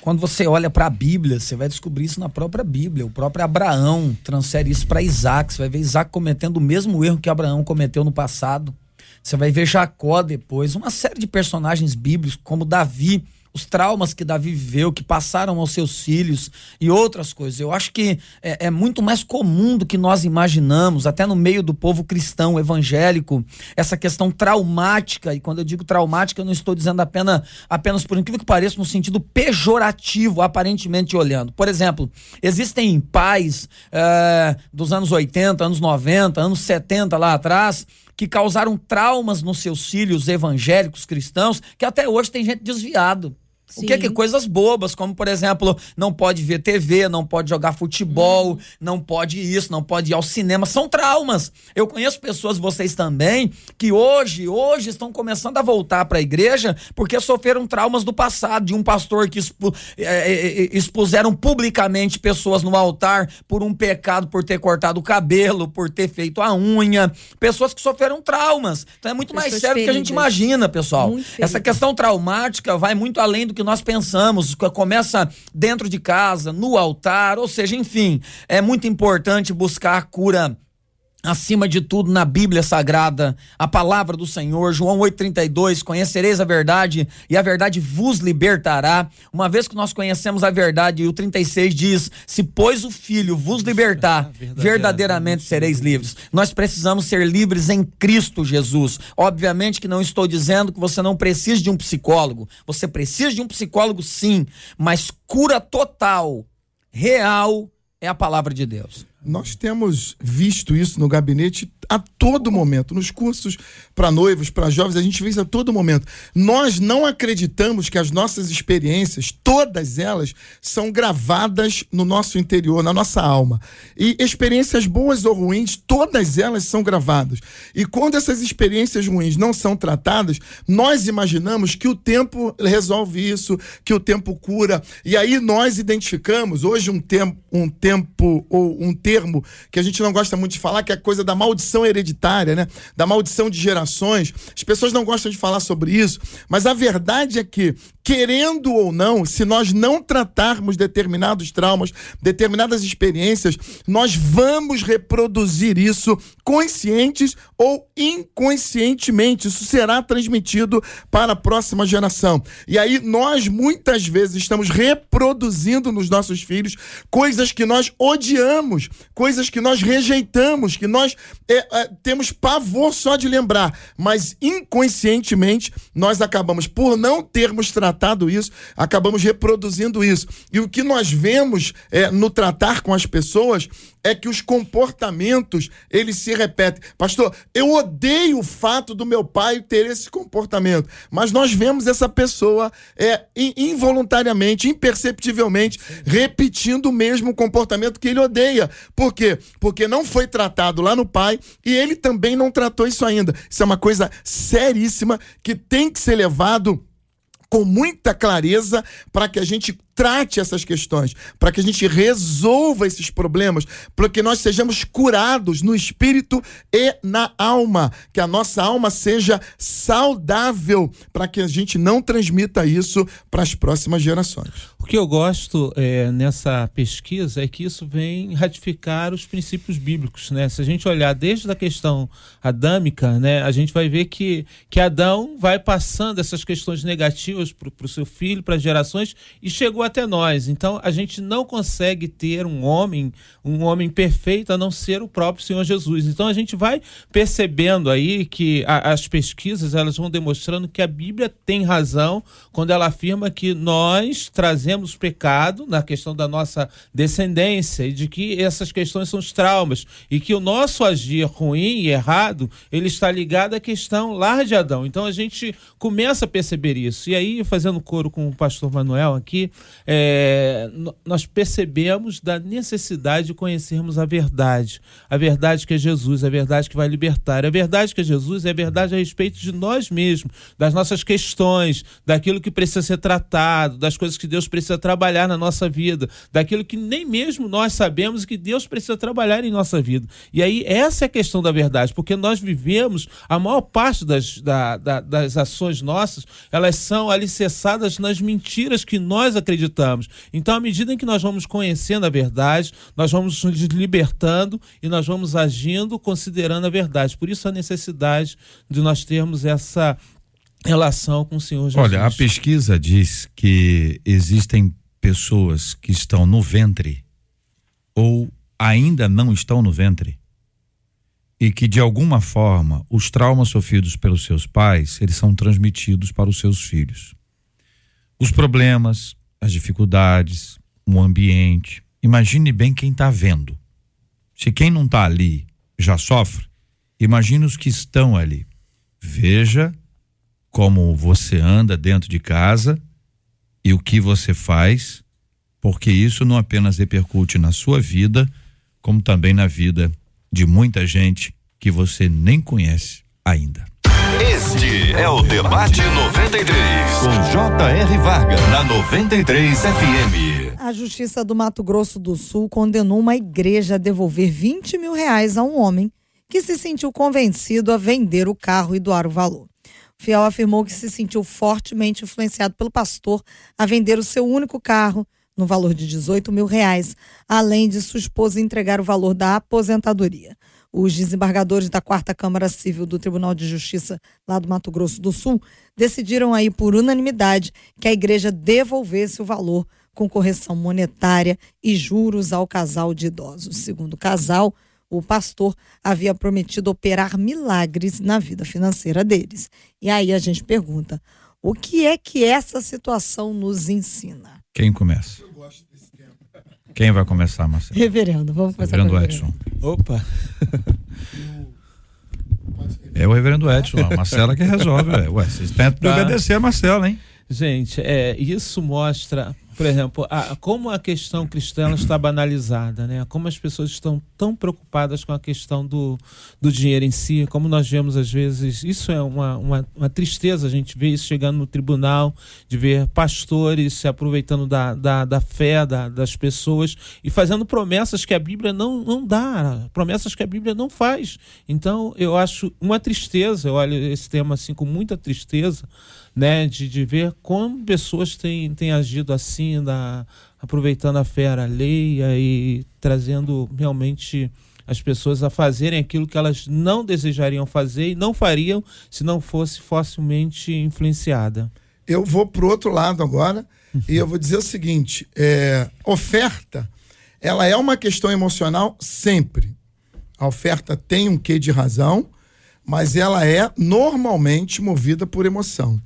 Quando você olha para a Bíblia, você vai descobrir isso na própria Bíblia. O próprio Abraão transfere isso para Isaac. Você vai ver Isaac cometendo o mesmo erro que Abraão cometeu no passado. Você vai ver Jacó depois. Uma série de personagens bíblicos, como Davi os traumas que Davi viveu, que passaram aos seus filhos e outras coisas. Eu acho que é, é, muito mais comum do que nós imaginamos, até no meio do povo cristão evangélico, essa questão traumática. E quando eu digo traumática, eu não estou dizendo apenas, apenas por incrível que pareça, no sentido pejorativo, aparentemente olhando. Por exemplo, existem pais é, dos anos 80, anos 90, anos 70 lá atrás que causaram traumas nos seus filhos evangélicos cristãos, que até hoje tem gente desviado. Sim. O que é que coisas bobas, como por exemplo, não pode ver TV, não pode jogar futebol, hum. não pode isso, não pode ir ao cinema, são traumas. Eu conheço pessoas, vocês também, que hoje, hoje estão começando a voltar para a igreja porque sofreram traumas do passado, de um pastor que expu, é, é, é, expuseram publicamente pessoas no altar por um pecado, por ter cortado o cabelo, por ter feito a unha, pessoas que sofreram traumas. Então é muito pessoas mais sério feridas. do que a gente imagina, pessoal. Essa questão traumática vai muito além do que que nós pensamos, começa dentro de casa, no altar, ou seja, enfim, é muito importante buscar cura acima de tudo na Bíblia Sagrada, a palavra do Senhor, João 8:32, conhecereis a verdade e a verdade vos libertará. Uma vez que nós conhecemos a verdade, e o 36 diz: "Se pois o Filho vos libertar, (laughs) verdadeiramente sereis livres". Nós precisamos ser livres em Cristo Jesus. Obviamente que não estou dizendo que você não precisa de um psicólogo. Você precisa de um psicólogo sim, mas cura total, real é a palavra de Deus. Nós temos visto isso no gabinete a todo momento, nos cursos para noivos, para jovens, a gente vê isso a todo momento. Nós não acreditamos que as nossas experiências, todas elas, são gravadas no nosso interior, na nossa alma. E experiências boas ou ruins, todas elas são gravadas. E quando essas experiências ruins não são tratadas, nós imaginamos que o tempo resolve isso, que o tempo cura. E aí nós identificamos, hoje, um tempo, um tempo ou um termo que a gente não gosta muito de falar, que é a coisa da maldição hereditária, né? Da maldição de gerações. As pessoas não gostam de falar sobre isso, mas a verdade é que, querendo ou não, se nós não tratarmos determinados traumas, determinadas experiências, nós vamos reproduzir isso conscientes ou inconscientemente. Isso será transmitido para a próxima geração. E aí nós muitas vezes estamos reproduzindo nos nossos filhos coisas que nós odiamos, coisas que nós rejeitamos, que nós é, é, temos pavor só de lembrar, mas inconscientemente nós acabamos, por não termos tratado isso, acabamos reproduzindo isso. E o que nós vemos é, no tratar com as pessoas é que os comportamentos eles se repetem. Pastor, eu odeio o fato do meu pai ter esse comportamento, mas nós vemos essa pessoa é involuntariamente, imperceptivelmente repetindo o mesmo comportamento que ele odeia. Por quê? Porque não foi tratado lá no pai e ele também não tratou isso ainda. Isso é uma coisa seríssima que tem que ser levado com muita clareza para que a gente trate essas questões, para que a gente resolva esses problemas, para que nós sejamos curados no espírito e na alma, que a nossa alma seja saudável, para que a gente não transmita isso para as próximas gerações. Que eu gosto é, nessa pesquisa é que isso vem ratificar os princípios bíblicos, né? Se a gente olhar desde a questão adâmica, né, a gente vai ver que, que Adão vai passando essas questões negativas para o seu filho, para gerações, e chegou até nós. Então a gente não consegue ter um homem, um homem perfeito a não ser o próprio Senhor Jesus. Então a gente vai percebendo aí que a, as pesquisas elas vão demonstrando que a Bíblia tem razão quando ela afirma que nós trazemos pecado na questão da nossa descendência e de que essas questões são os traumas e que o nosso agir ruim e errado ele está ligado à questão lá de Adão. Então a gente começa a perceber isso. E aí, fazendo coro com o pastor Manuel aqui, é, nós percebemos da necessidade de conhecermos a verdade. A verdade que é Jesus, a verdade que vai libertar. A verdade que é Jesus é a verdade a respeito de nós mesmos, das nossas questões, daquilo que precisa ser tratado, das coisas que Deus precisa trabalhar na nossa vida, daquilo que nem mesmo nós sabemos que Deus precisa trabalhar em nossa vida. E aí, essa é a questão da verdade, porque nós vivemos, a maior parte das, da, da, das ações nossas, elas são alicerçadas nas mentiras que nós acreditamos. Então, à medida em que nós vamos conhecendo a verdade, nós vamos nos libertando e nós vamos agindo considerando a verdade. Por isso, a necessidade de nós termos essa relação com o Senhor Jesus. Olha, a pesquisa diz que existem pessoas que estão no ventre ou ainda não estão no ventre e que de alguma forma os traumas sofridos pelos seus pais, eles são transmitidos para os seus filhos. Os problemas, as dificuldades, o ambiente. Imagine bem quem está vendo. Se quem não está ali já sofre, imagine os que estão ali. Veja como você anda dentro de casa e o que você faz, porque isso não apenas repercute na sua vida, como também na vida de muita gente que você nem conhece ainda. Este é o Debate 93, com J.R. Varga, na 93 FM. A Justiça do Mato Grosso do Sul condenou uma igreja a devolver 20 mil reais a um homem que se sentiu convencido a vender o carro e doar o valor. Fiel afirmou que se sentiu fortemente influenciado pelo pastor a vender o seu único carro no valor de 18 mil reais, além de sua esposa entregar o valor da aposentadoria. Os desembargadores da Quarta Câmara Civil do Tribunal de Justiça lá do Mato Grosso do Sul decidiram aí por unanimidade que a igreja devolvesse o valor com correção monetária e juros ao casal de idosos. Segundo o casal, o pastor havia prometido operar milagres na vida financeira deles. E aí a gente pergunta: o que é que essa situação nos ensina? Quem começa? Quem vai começar, Marcelo? Reverendo, vamos começar Reverendo com o Edson. Opa. É o reverendo Edson, a Marcela que resolve. Ué, vocês tentam Tá. obedecer a Marcela, hein? Gente, é, isso mostra, por exemplo, a- como a questão cristã está banalizada, né? Como as pessoas estão tão preocupadas com a questão do, do dinheiro em si, como nós vemos às vezes, isso é uma, uma, uma tristeza, a gente vê isso chegando no tribunal, de ver pastores se aproveitando da, da, da fé da- das pessoas e fazendo promessas que a Bíblia não, não dá, promessas que a Bíblia não faz. Então, eu acho uma tristeza, eu olho esse tema assim com muita tristeza, né, de, de ver como pessoas têm, têm agido assim, da, aproveitando a fé alheia e trazendo realmente as pessoas a fazerem aquilo que elas não desejariam fazer e não fariam se não fosse facilmente influenciada. Eu vou pro outro lado agora e eu vou dizer o seguinte: é, oferta, ela é uma questão emocional sempre. A oferta tem um quê de razão, mas ela é normalmente movida por emoção.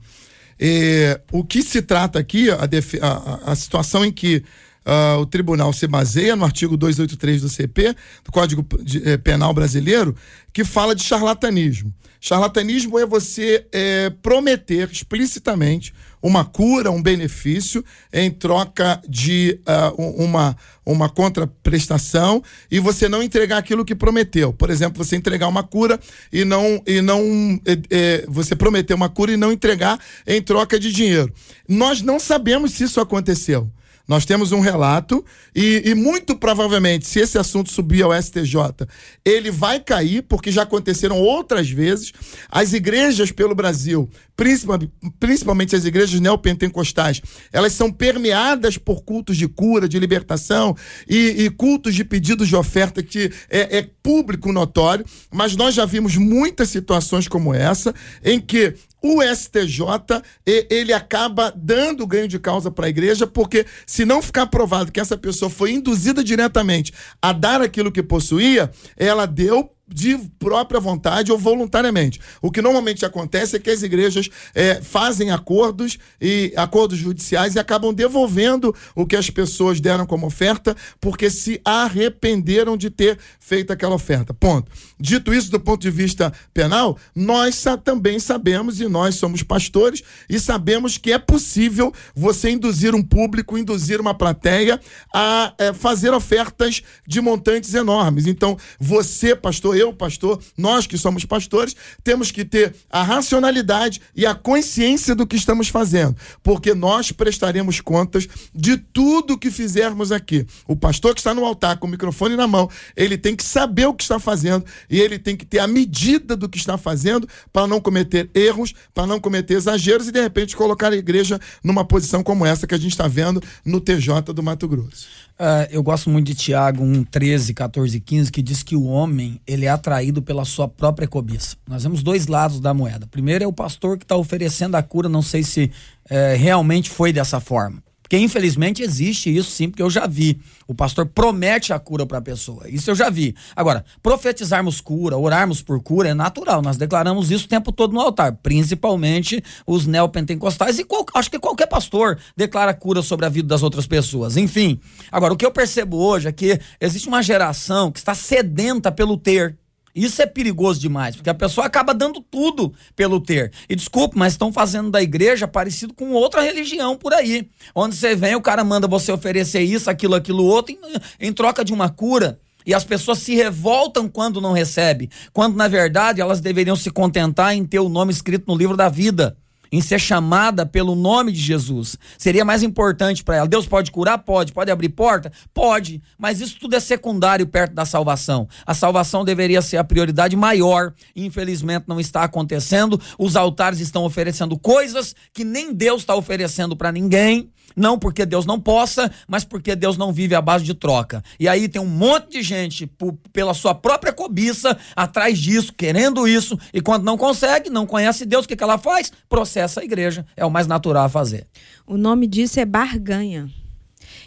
É, o que se trata aqui, a- a- a situação em que ah, o tribunal se baseia no artigo 283 do CP, do Código eh, Penal Brasileiro, que fala de charlatanismo. Charlatanismo é você eh, prometer explicitamente uma cura, um benefício, em troca de um- uma, uma contraprestação e você não entregar aquilo que prometeu. Por exemplo, você entregar uma cura e não. E não eh, você prometeu uma cura e não entregar em troca de dinheiro. Nós não sabemos se isso aconteceu. Nós temos um relato e, e muito provavelmente, se esse assunto subir ao STJ, ele vai cair, porque já aconteceram outras vezes. As igrejas pelo Brasil, principal- principalmente as igrejas neopentecostais, elas são permeadas por cultos de cura, de libertação e, e cultos de pedidos de oferta que é, é público notório, mas nós já vimos muitas situações como essa, em que o STJ ele acaba dando ganho de causa para a igreja, porque se não ficar provado que essa pessoa foi induzida diretamente a dar aquilo que possuía, ela deu de própria vontade ou voluntariamente. O que normalmente acontece é que as igrejas eh, fazem acordos e acordos judiciais e acabam devolvendo o que as pessoas deram como oferta porque se arrependeram de ter feito aquela oferta. Ponto. Dito isso, do ponto de vista penal, nós também sabemos e nós somos pastores e sabemos que é possível você induzir um público, induzir uma plateia a eh, fazer ofertas de montantes enormes. Então, você, pastor, eu, pastor, nós que somos pastores, temos que ter a racionalidade e a consciência do que estamos fazendo, porque nós prestaremos contas de tudo que fizermos aqui. O pastor que está no altar com o microfone na mão, ele tem que saber o que está fazendo e ele tem que ter a medida do que está fazendo para não cometer erros, para não cometer exageros e de repente colocar a igreja numa posição como essa que a gente está vendo no TJ do Mato Grosso. Ah, eu gosto muito de Tiago 1, 13, 14 e 15, que diz que o homem ele é atraído pela sua própria cobiça. Nós vemos dois lados da moeda. Primeiro é o pastor que está oferecendo a cura, não sei se eh, realmente foi dessa forma. Porque infelizmente existe isso sim, porque eu já vi. O pastor promete a cura para a pessoa. Isso eu já vi. Agora, profetizarmos cura, orarmos por cura é natural. Nós declaramos isso o tempo todo no altar, principalmente os neopentecostais e qual- acho que qualquer pastor declara cura sobre a vida das outras pessoas. Enfim, agora o que eu percebo hoje é que existe uma geração que está sedenta pelo ter. Isso é perigoso demais, porque a pessoa acaba dando tudo pelo ter. E desculpe, mas estão fazendo da igreja parecido com outra religião por aí. Onde você vem, o cara manda você oferecer isso, aquilo, aquilo, outro, em, em troca de uma cura. E as pessoas se revoltam quando não recebem. Quando, na verdade, elas deveriam se contentar em ter o nome escrito no livro da vida em ser chamada pelo nome de Jesus. Seria mais importante para ela. Deus pode curar? Pode. Pode abrir porta? Pode. Mas isso tudo é secundário perto da salvação. A salvação deveria ser a prioridade maior. Infelizmente não está acontecendo. Os altares estão oferecendo coisas que nem Deus está oferecendo para ninguém. Não porque Deus não possa, mas porque Deus não vive à base de troca. E aí tem um monte de gente, por- pela sua própria cobiça, atrás disso, querendo isso, e quando não consegue, não conhece Deus, o que, que ela faz? Processa a igreja. É o mais natural a fazer. O nome disso é barganha.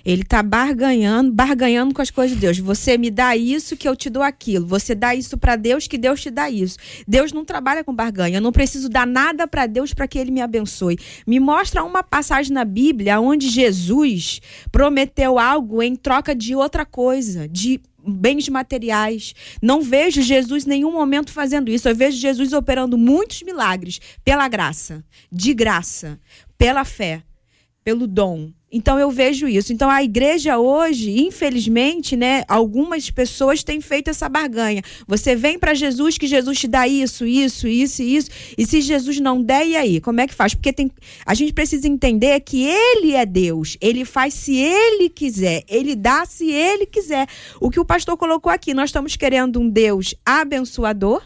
Ele está barganhando, barganhando com as coisas de Deus. Você me dá isso que eu te dou aquilo. Você dá isso para Deus que Deus te dá isso. Deus não trabalha com barganha. Eu não preciso dar nada para Deus para que ele me abençoe. Me mostra uma passagem na Bíblia onde Jesus prometeu algo em troca de outra coisa, de bens materiais. Não vejo Jesus em nenhum momento fazendo isso. Eu vejo Jesus operando muitos milagres pela graça, de graça, pela fé, pelo dom. Então eu vejo isso. Então a igreja hoje, infelizmente, né, algumas pessoas têm feito essa barganha. Você vem para Jesus que Jesus te dá isso, isso, isso isso. E se Jesus não der, e aí? Como é que faz? Porque tem a gente precisa entender que ele é Deus. Ele faz se ele quiser, ele dá se ele quiser. O que o pastor colocou aqui, nós estamos querendo um Deus abençoador,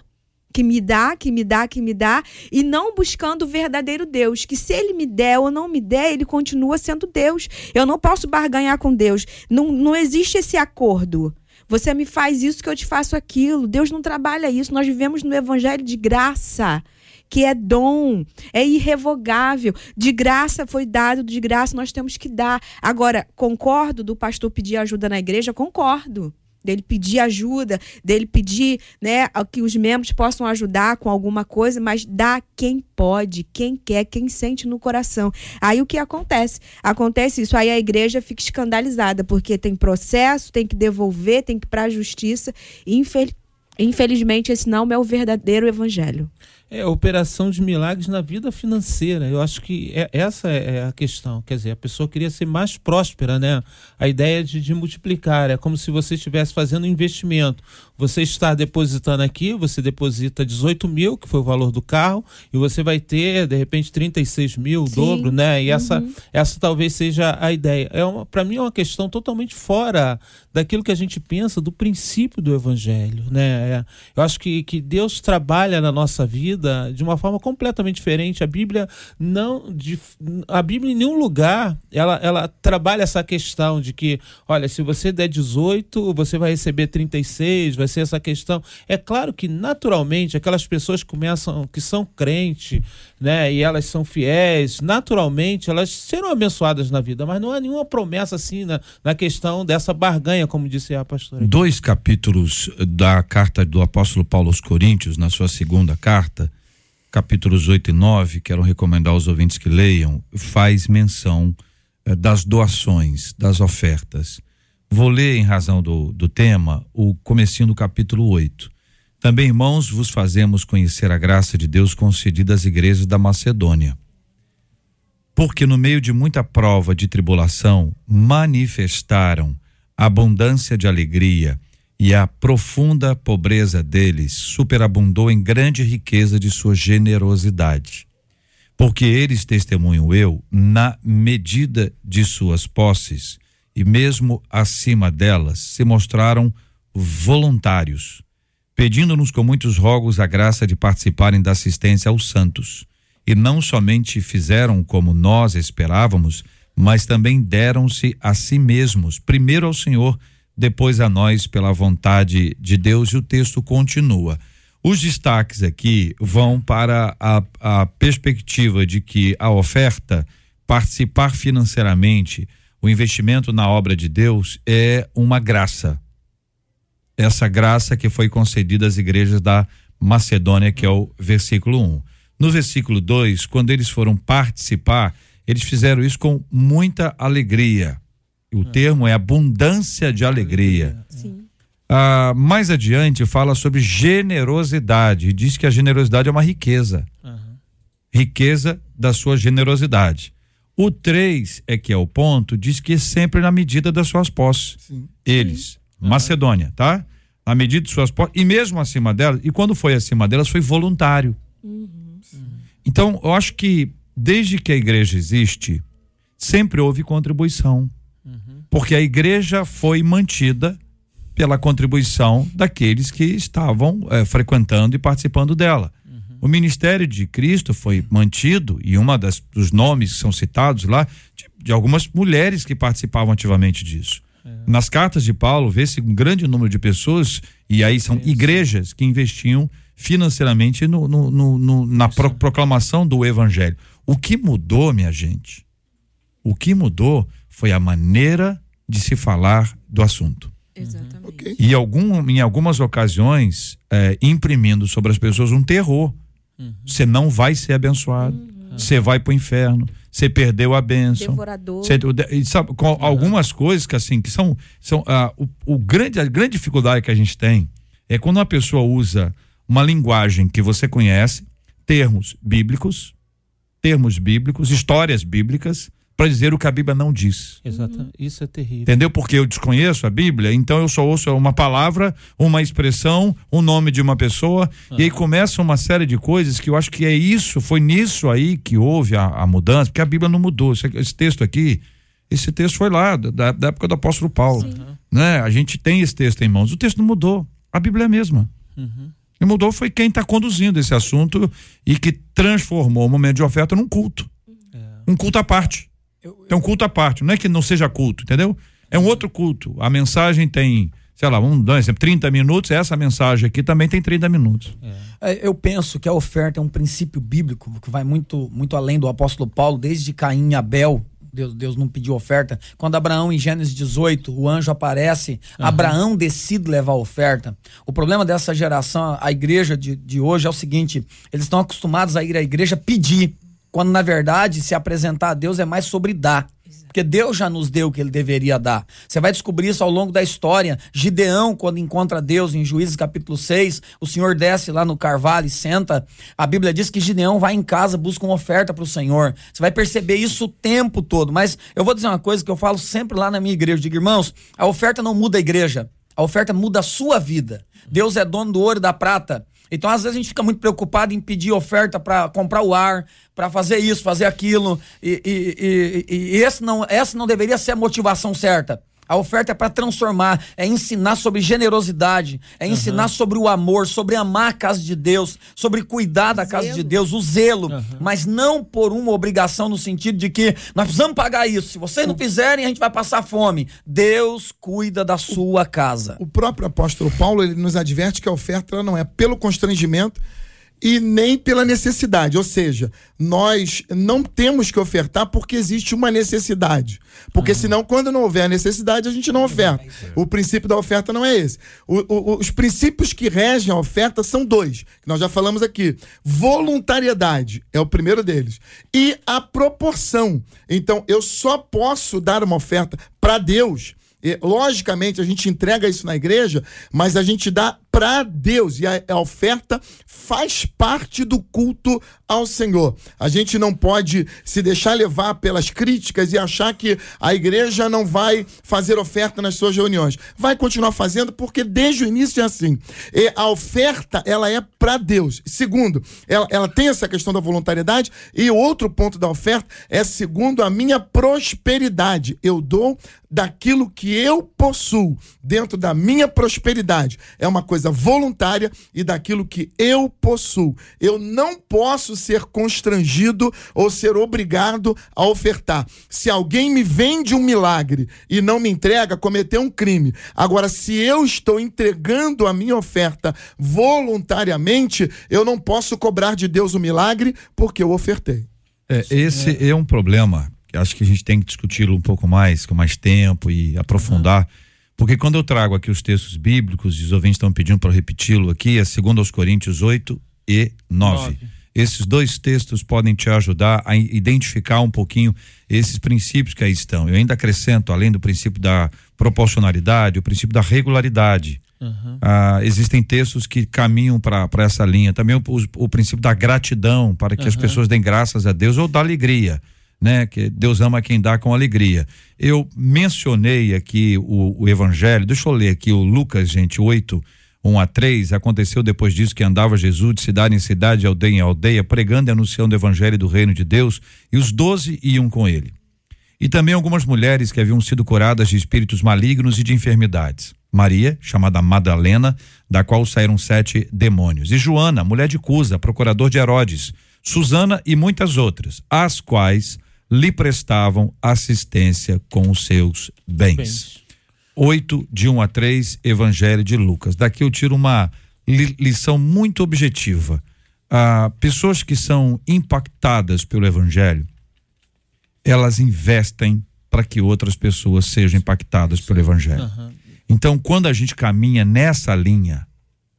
que me dá, que me dá, que me dá, e não buscando o verdadeiro Deus, que se ele me der ou não me der, ele continua sendo Deus. Eu não posso barganhar com Deus. Não, não existe esse acordo. Você me faz isso que eu te faço aquilo. Deus não trabalha isso. Nós vivemos no evangelho de graça que é dom, é irrevogável. De graça foi dado, de graça nós temos que dar. Agora, concordo do pastor pedir ajuda na igreja? Concordo dele pedir ajuda, dele pedir, né, que os membros possam ajudar com alguma coisa, mas dá quem pode, quem quer, quem sente no coração. Aí o que acontece? Acontece isso, aí a igreja fica escandalizada, porque tem processo, tem que devolver, tem que ir para a justiça. Infel infelizmente esse não é o verdadeiro evangelho. É, operação de milagres na vida financeira. Eu acho que é, essa é a questão. Quer dizer, a pessoa queria ser mais próspera, né? A ideia de, de multiplicar. É como se você estivesse fazendo um investimento. Você está depositando aqui, você deposita 18 mil, que foi o valor do carro, e você vai ter, de repente, 36 mil, o dobro, né? E uhum. essa, essa talvez seja a ideia. É Para mim é uma questão totalmente fora daquilo que a gente pensa do princípio do evangelho, né? É, eu acho que, que Deus trabalha na nossa vida de uma forma completamente diferente. A Bíblia não. A Bíblia em nenhum lugar ela, ela trabalha essa questão de que, olha, se você der 18, você vai receber 36, vai ser essa questão. É claro que naturalmente aquelas pessoas começam, que são crentes, né, e elas são fiéis, naturalmente elas serão abençoadas na vida, mas não há nenhuma promessa assim na, na questão dessa barganha, como disse a pastora. Dois capítulos da carta do apóstolo Paulo aos Coríntios, na sua segunda carta, capítulos 8 e 9, quero recomendar aos ouvintes que leiam, faz menção eh, das doações, das ofertas. Vou ler, em razão do, do tema, o comecinho do capítulo 8. Também, irmãos, vos fazemos conhecer a graça de Deus concedida às igrejas da Macedônia. Porque no meio de muita prova de tribulação, manifestaram abundância de alegria e a profunda pobreza deles superabundou em grande riqueza de sua generosidade. Porque eles, testemunho eu, na medida de suas posses, e mesmo acima delas se mostraram voluntários, pedindo-nos com muitos rogos a graça de participarem da assistência aos santos. E não somente fizeram como nós esperávamos, mas também deram-se a si mesmos, primeiro ao Senhor, depois a nós pela vontade de Deus. E o texto continua. Os destaques aqui vão para a, a perspectiva de que a oferta, participar financeiramente, o investimento na obra de Deus é uma graça. Essa graça que foi concedida às igrejas da Macedônia, que é o versículo 1. Um. No versículo 2, quando eles foram participar, eles fizeram isso com muita alegria. O ah. termo é abundância de alegria. Sim. Ah, mais adiante fala sobre generosidade e diz que a generosidade é uma riqueza. Uhum. Riqueza da sua generosidade. O 3 é que é o ponto, diz que é sempre na medida das suas posses. Sim. Eles, Sim. Macedônia, tá? Na medida de suas posses, e mesmo acima delas, e quando foi acima delas, foi voluntário. Uhum. Então, eu acho que desde que a igreja existe, sempre houve contribuição. Uhum. Porque a igreja foi mantida pela contribuição daqueles que estavam é, frequentando e participando dela. O ministério de Cristo foi mantido e uma das dos nomes que são citados lá de, de algumas mulheres que participavam ativamente disso. Nas cartas de Paulo vê-se um grande número de pessoas e aí são igrejas que investiam financeiramente no, no, no, no na pro, proclamação do evangelho. O que mudou, minha gente? O que mudou foi a maneira de se falar do assunto. Exatamente. Ok. E algum, em algumas ocasiões, é, imprimindo sobre as pessoas um terror. Você não vai ser abençoado, você vai para o inferno, você perdeu a bênção. Devorador. Cê- o de- sabe, com algumas coisas que assim que são são ah, o, o grande a grande dificuldade que a gente tem é quando uma pessoa usa uma linguagem que você conhece termos bíblicos termos bíblicos histórias bíblicas para dizer o que a Bíblia não diz. Exatamente. Isso é terrível. entendeu? Porque eu desconheço a Bíblia então eu só ouço uma palavra uma expressão um nome de uma pessoa e aí começa uma série de coisas que eu acho que é isso foi nisso aí que houve a, a mudança porque a Bíblia não mudou. Esse, esse texto aqui esse texto foi lá da, da época do apóstolo Paulo né? A gente tem esse texto em mãos. O texto não mudou. A Bíblia é a mesma. E mudou foi quem está conduzindo esse assunto e que transformou o momento de oferta num culto. Um culto à parte é um culto à parte, não é que não seja culto, entendeu? É um outro culto. A mensagem tem, sei lá, vamos dar um exemplo, 30 minutos, essa mensagem aqui também tem 30 minutos. É, Eu penso que a oferta é um princípio bíblico que vai muito, muito além do apóstolo Paulo, desde Caim e Abel. Deus, Deus não pediu oferta. Quando Abraão, em Gênesis 18, o anjo aparece, Abraão decide levar a oferta. O problema dessa geração, a igreja de, de hoje, é o seguinte: eles estão acostumados a ir à igreja pedir, quando na verdade se apresentar a Deus é mais sobre dar. Porque Deus já nos deu o que ele deveria dar. Você vai descobrir isso ao longo da história. Gideão, quando encontra Deus em Juízes capítulo 6, o Senhor desce lá no carvalho e senta. A Bíblia diz que Gideão vai em casa, busca uma oferta para o Senhor. Você vai perceber isso o tempo todo. Mas eu vou dizer uma coisa que eu falo sempre lá na minha igreja. Eu digo, irmãos, a oferta não muda a igreja. A oferta muda a sua vida. Deus é dono do ouro e da prata. Então, às vezes, a gente fica muito preocupado em pedir oferta para comprar o ar, para fazer isso, fazer aquilo. E, e, e, e esse não, essa não deveria ser a motivação certa. A oferta é para transformar, é ensinar sobre generosidade, é ensinar sobre o amor, sobre amar a casa de Deus, sobre cuidar da casa de Deus, o zelo, mas não por uma obrigação no sentido de que nós precisamos pagar isso. Se vocês não fizerem, a gente vai passar fome. Deus cuida da sua casa. O próprio apóstolo Paulo ele nos adverte que a oferta ela não é pelo constrangimento e nem pela necessidade. Ou seja, nós não temos que ofertar porque existe uma necessidade. Porque senão, quando não houver necessidade, a gente não oferta. O princípio da oferta não é esse. O- o- os princípios que regem a oferta são dois, que nós já falamos aqui. Voluntariedade é o primeiro deles. E a proporção. Então, eu só posso dar uma oferta para Deus e, logicamente, a gente entrega isso na igreja, mas a gente dá para Deus. E a, a oferta faz parte do culto ao Senhor. A gente não pode se deixar levar pelas críticas e achar que a igreja não vai fazer oferta nas suas reuniões. Vai continuar fazendo porque desde o início é assim. E a oferta, ela é para Deus. Segundo, ela, ela tem essa questão da voluntariedade. E outro ponto da oferta é segundo a minha prosperidade. Eu dou daquilo que eu possuo dentro da minha prosperidade. É uma coisa voluntária e daquilo que eu possuo. Eu não posso ser constrangido ou ser obrigado a ofertar. Se alguém me vende um milagre e não me entrega, cometeu um crime. Agora, se eu estou entregando a minha oferta voluntariamente, eu não posso cobrar de Deus o milagre porque eu ofertei. É, esse é. um problema que acho que a gente tem que discuti-lo um pouco mais, com mais tempo e aprofundar. Porque quando eu trago aqui os textos bíblicos, e os ouvintes estão pedindo para repeti-lo aqui, é segundo aos Coríntios 8 e 9. Nove. Esses dois textos podem te ajudar a identificar um pouquinho esses princípios que aí estão. Eu ainda acrescento, além do princípio da proporcionalidade, o princípio da regularidade. Ah, existem textos que caminham para essa linha. Também o, o, princípio da gratidão, para que as pessoas deem graças a Deus, ou da alegria, né? Que Deus ama quem dá com alegria. Eu mencionei aqui o, o evangelho, deixa eu ler aqui o Lucas, gente, 8, 1 a 3. Aconteceu depois disso que andava Jesus de cidade em cidade, aldeia em aldeia, pregando e anunciando o evangelho do reino de Deus, e os doze iam com ele. E também algumas mulheres que haviam sido curadas de espíritos malignos e de enfermidades. Maria, chamada Madalena, da qual saíram sete demônios. E Joana, mulher de Cusa, procurador de Herodes. Susana e muitas outras, as quais lhe prestavam assistência com os seus bens. Bens. 8, de 1 a 3, Evangelho de Lucas. Daqui eu tiro uma li- lição muito objetiva. Ah, pessoas que são impactadas pelo Evangelho, elas investem para que outras pessoas sejam impactadas pelo evangelho. Aham. Então, quando a gente caminha nessa linha,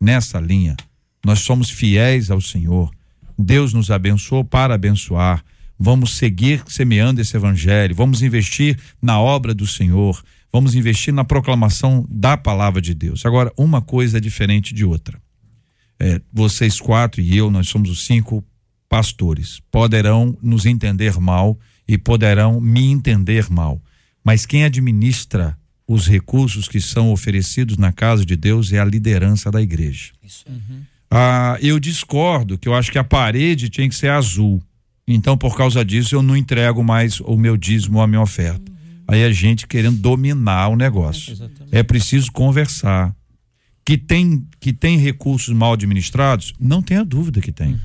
nessa linha, nós somos fiéis ao Senhor. Deus nos abençoou para abençoar. Vamos seguir semeando esse evangelho, vamos investir na obra do Senhor, vamos investir na proclamação da palavra de Deus. Agora, uma coisa é diferente de outra. É, vocês quatro e eu, nós somos os cinco pastores, poderão nos entender mal e poderão me entender mal. Mas quem administra os recursos que são oferecidos na casa de Deus é a liderança da igreja. Ah, eu discordo que eu acho que a parede tinha que ser azul. Então, por causa disso, eu não entrego mais o meu dízimo ou a minha oferta. Aí a gente querendo dominar o negócio. É preciso conversar. Que tem, que tem recursos mal administrados? Não tenha dúvida que tem.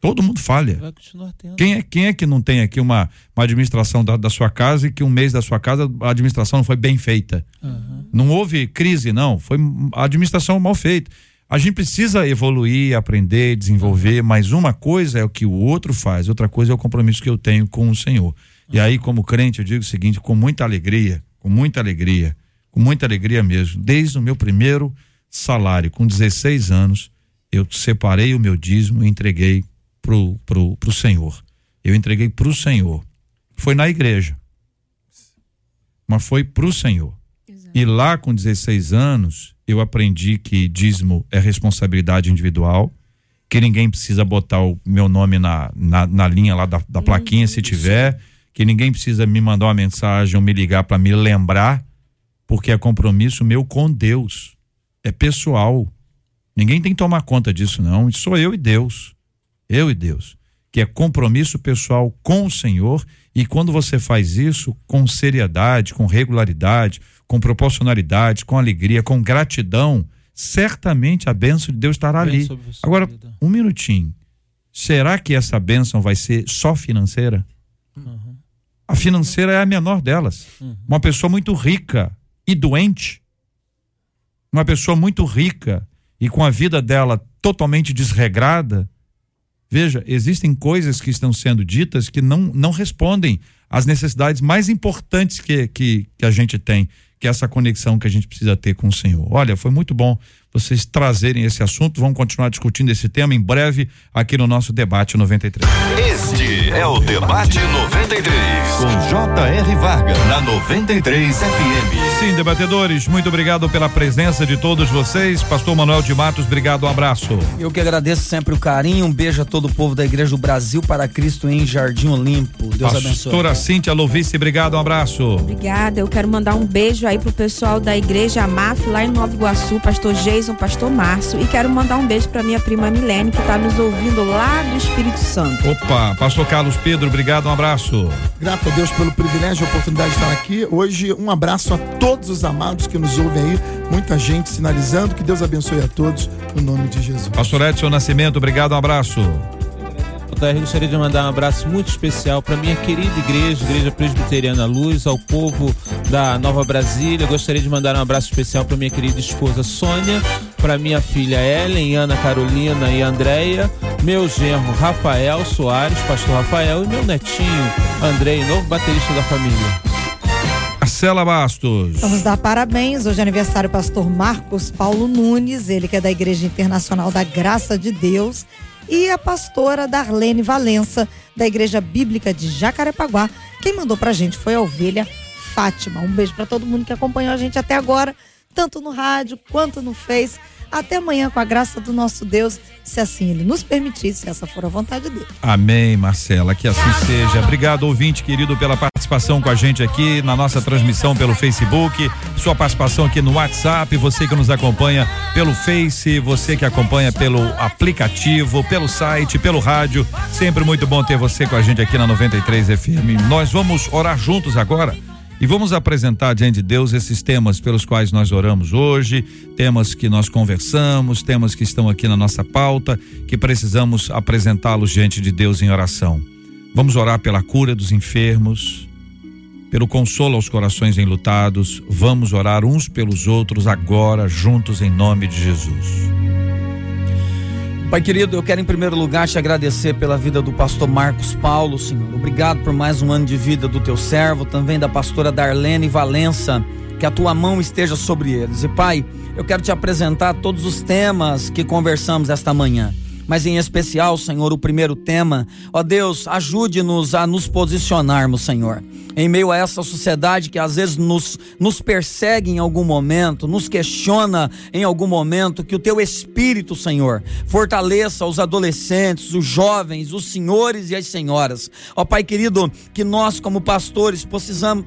Todo mundo falha. Vai continuar tendo. Quem é, quem é que não tem aqui uma, uma administração da, da sua casa e que um mês da sua casa a administração não foi bem feita? Aham. Não houve crise, não. Foi a administração mal feita. A gente precisa evoluir, aprender, desenvolver, mas uma coisa é o que o outro faz, outra coisa é o compromisso que eu tenho com o Senhor. E aí, como crente, eu digo o seguinte, com muita alegria, com muita alegria, com muita alegria mesmo, desde o meu primeiro salário, com 16 anos, eu separei o meu dízimo e entreguei pro, pro, pro Senhor. Eu entreguei pro Senhor. Foi na igreja. Mas foi pro Senhor. E lá com 16 anos, eu aprendi que dízimo é responsabilidade individual, que ninguém precisa botar o meu nome na, na, na linha lá da, da plaquinha se tiver, que ninguém precisa me mandar uma mensagem ou me ligar para me lembrar, porque é compromisso meu com Deus. É pessoal. Ninguém tem que tomar conta disso, não. Sou eu e Deus. Eu e Deus. Que é compromisso pessoal com o Senhor. E quando você faz isso com seriedade, com regularidade, com proporcionalidade, com alegria, com gratidão, certamente a bênção de Deus estará ali. Agora, vida. um minutinho. Será que essa bênção vai ser só financeira? A financeira é a menor delas. Uma pessoa muito rica e doente, uma pessoa muito rica e com a vida dela totalmente desregrada. Veja, existem coisas que estão sendo ditas que não, não respondem às necessidades mais importantes que, que, que a gente tem, que é essa conexão que a gente precisa ter com o Senhor. Olha, foi muito bom vocês trazerem esse assunto. Vamos continuar discutindo esse tema em breve aqui no nosso debate 93. Este é o Debate 93, com J.R. Varga, na 93 FM. Sim, debatedores, muito obrigado pela presença de todos vocês. Pastor Manuel de Matos, obrigado, um abraço. Eu que agradeço sempre o carinho. Um beijo a todo o povo da Igreja do Brasil para Cristo em Jardim Olimpo. Deus abençoe. Pastora Cíntia Lovice, obrigado, um abraço. Obrigada. Eu quero mandar um beijo aí pro pessoal da Igreja Amaf lá em Nova Iguaçu, pastor Jason, pastor Márcio. E quero mandar um beijo pra minha prima Milene, que tá nos ouvindo lá do Espírito Santo. Opa, pastor Carlos Pedro, obrigado, um abraço. Grato a Deus pelo privilégio e oportunidade de estar aqui. Hoje, um abraço a todos os amados que nos ouvem aí. Muita gente sinalizando. Que Deus abençoe a todos, no nome de Jesus. Pastor Edson Nascimento, obrigado, um abraço. JR, gostaria de mandar um abraço muito especial para minha querida igreja, Igreja Presbiteriana Luz, ao povo da Nova Brasília. Gostaria de mandar um abraço especial para minha querida esposa Sônia, para minha filha Ellen, Ana Carolina e Andréia, meu genro Rafael Soares, pastor Rafael, e meu netinho Andrei, novo baterista da família. Marcela Bastos. Vamos dar parabéns. Hoje é aniversário do pastor Marcos Paulo Nunes, ele que é da Igreja Internacional da Graça de Deus, e a pastora Darlene Valença, da Igreja Bíblica de Jacarepaguá. Quem mandou pra gente foi a ovelha Fátima. Um beijo pra todo mundo que acompanhou a gente até agora, tanto no rádio quanto no Face. Até amanhã, com a graça do nosso Deus, se assim ele nos permitir, se essa for a vontade dele. Amém, Marcela, que assim seja. Obrigado, ouvinte querido, pela participação com a gente aqui na nossa transmissão pelo Facebook, sua participação aqui no WhatsApp, você que nos acompanha pelo Face, você que acompanha pelo aplicativo, pelo site, pelo rádio. Sempre muito bom ter você com a gente aqui na 93 FM. Nós vamos orar juntos agora. E vamos apresentar diante de Deus esses temas pelos quais nós oramos hoje, temas que nós conversamos, temas que estão aqui na nossa pauta, que precisamos apresentá-los diante de Deus em oração. Vamos orar pela cura dos enfermos, pelo consolo aos corações enlutados. Vamos orar uns pelos outros agora, juntos em nome de Jesus. Pai querido, eu quero em primeiro lugar te agradecer pela vida do pastor Marcos Paulo, Senhor. Obrigado por mais um ano de vida do teu servo, também da pastora Darlene Valença. Que a tua mão esteja sobre eles. E Pai, eu quero te apresentar todos os temas que conversamos esta manhã mas em especial, Senhor, o primeiro tema. Ó Deus, ajude-nos a nos posicionarmos, Senhor. Em meio a essa sociedade que às vezes nos, nos persegue em algum momento, nos questiona em algum momento, que o teu espírito, Senhor, fortaleça os adolescentes, os jovens, os senhores e as senhoras. Ó Pai querido, que nós, como pastores, precisamos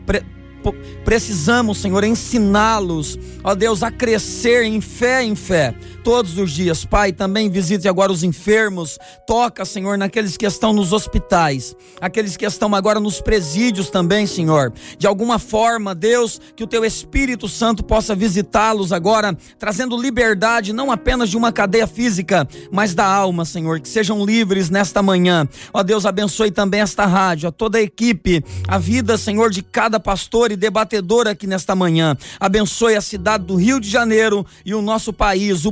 precisamos, Senhor, ensiná-los, ó Deus, a crescer em fé em fé, todos os dias. Pai, também visite agora os enfermos, toca, Senhor, naqueles que estão nos hospitais, aqueles que estão agora nos presídios também, Senhor. De alguma forma, Deus, que o teu Espírito Santo possa visitá-los agora, trazendo liberdade não apenas de uma cadeia física, mas da alma, Senhor, que sejam livres nesta manhã. Ó Deus, abençoe também esta rádio, a toda a equipe, a vida, Senhor, de cada pastor e debatedor aqui nesta manhã. Abençoe a cidade do Rio de Janeiro e o nosso país, o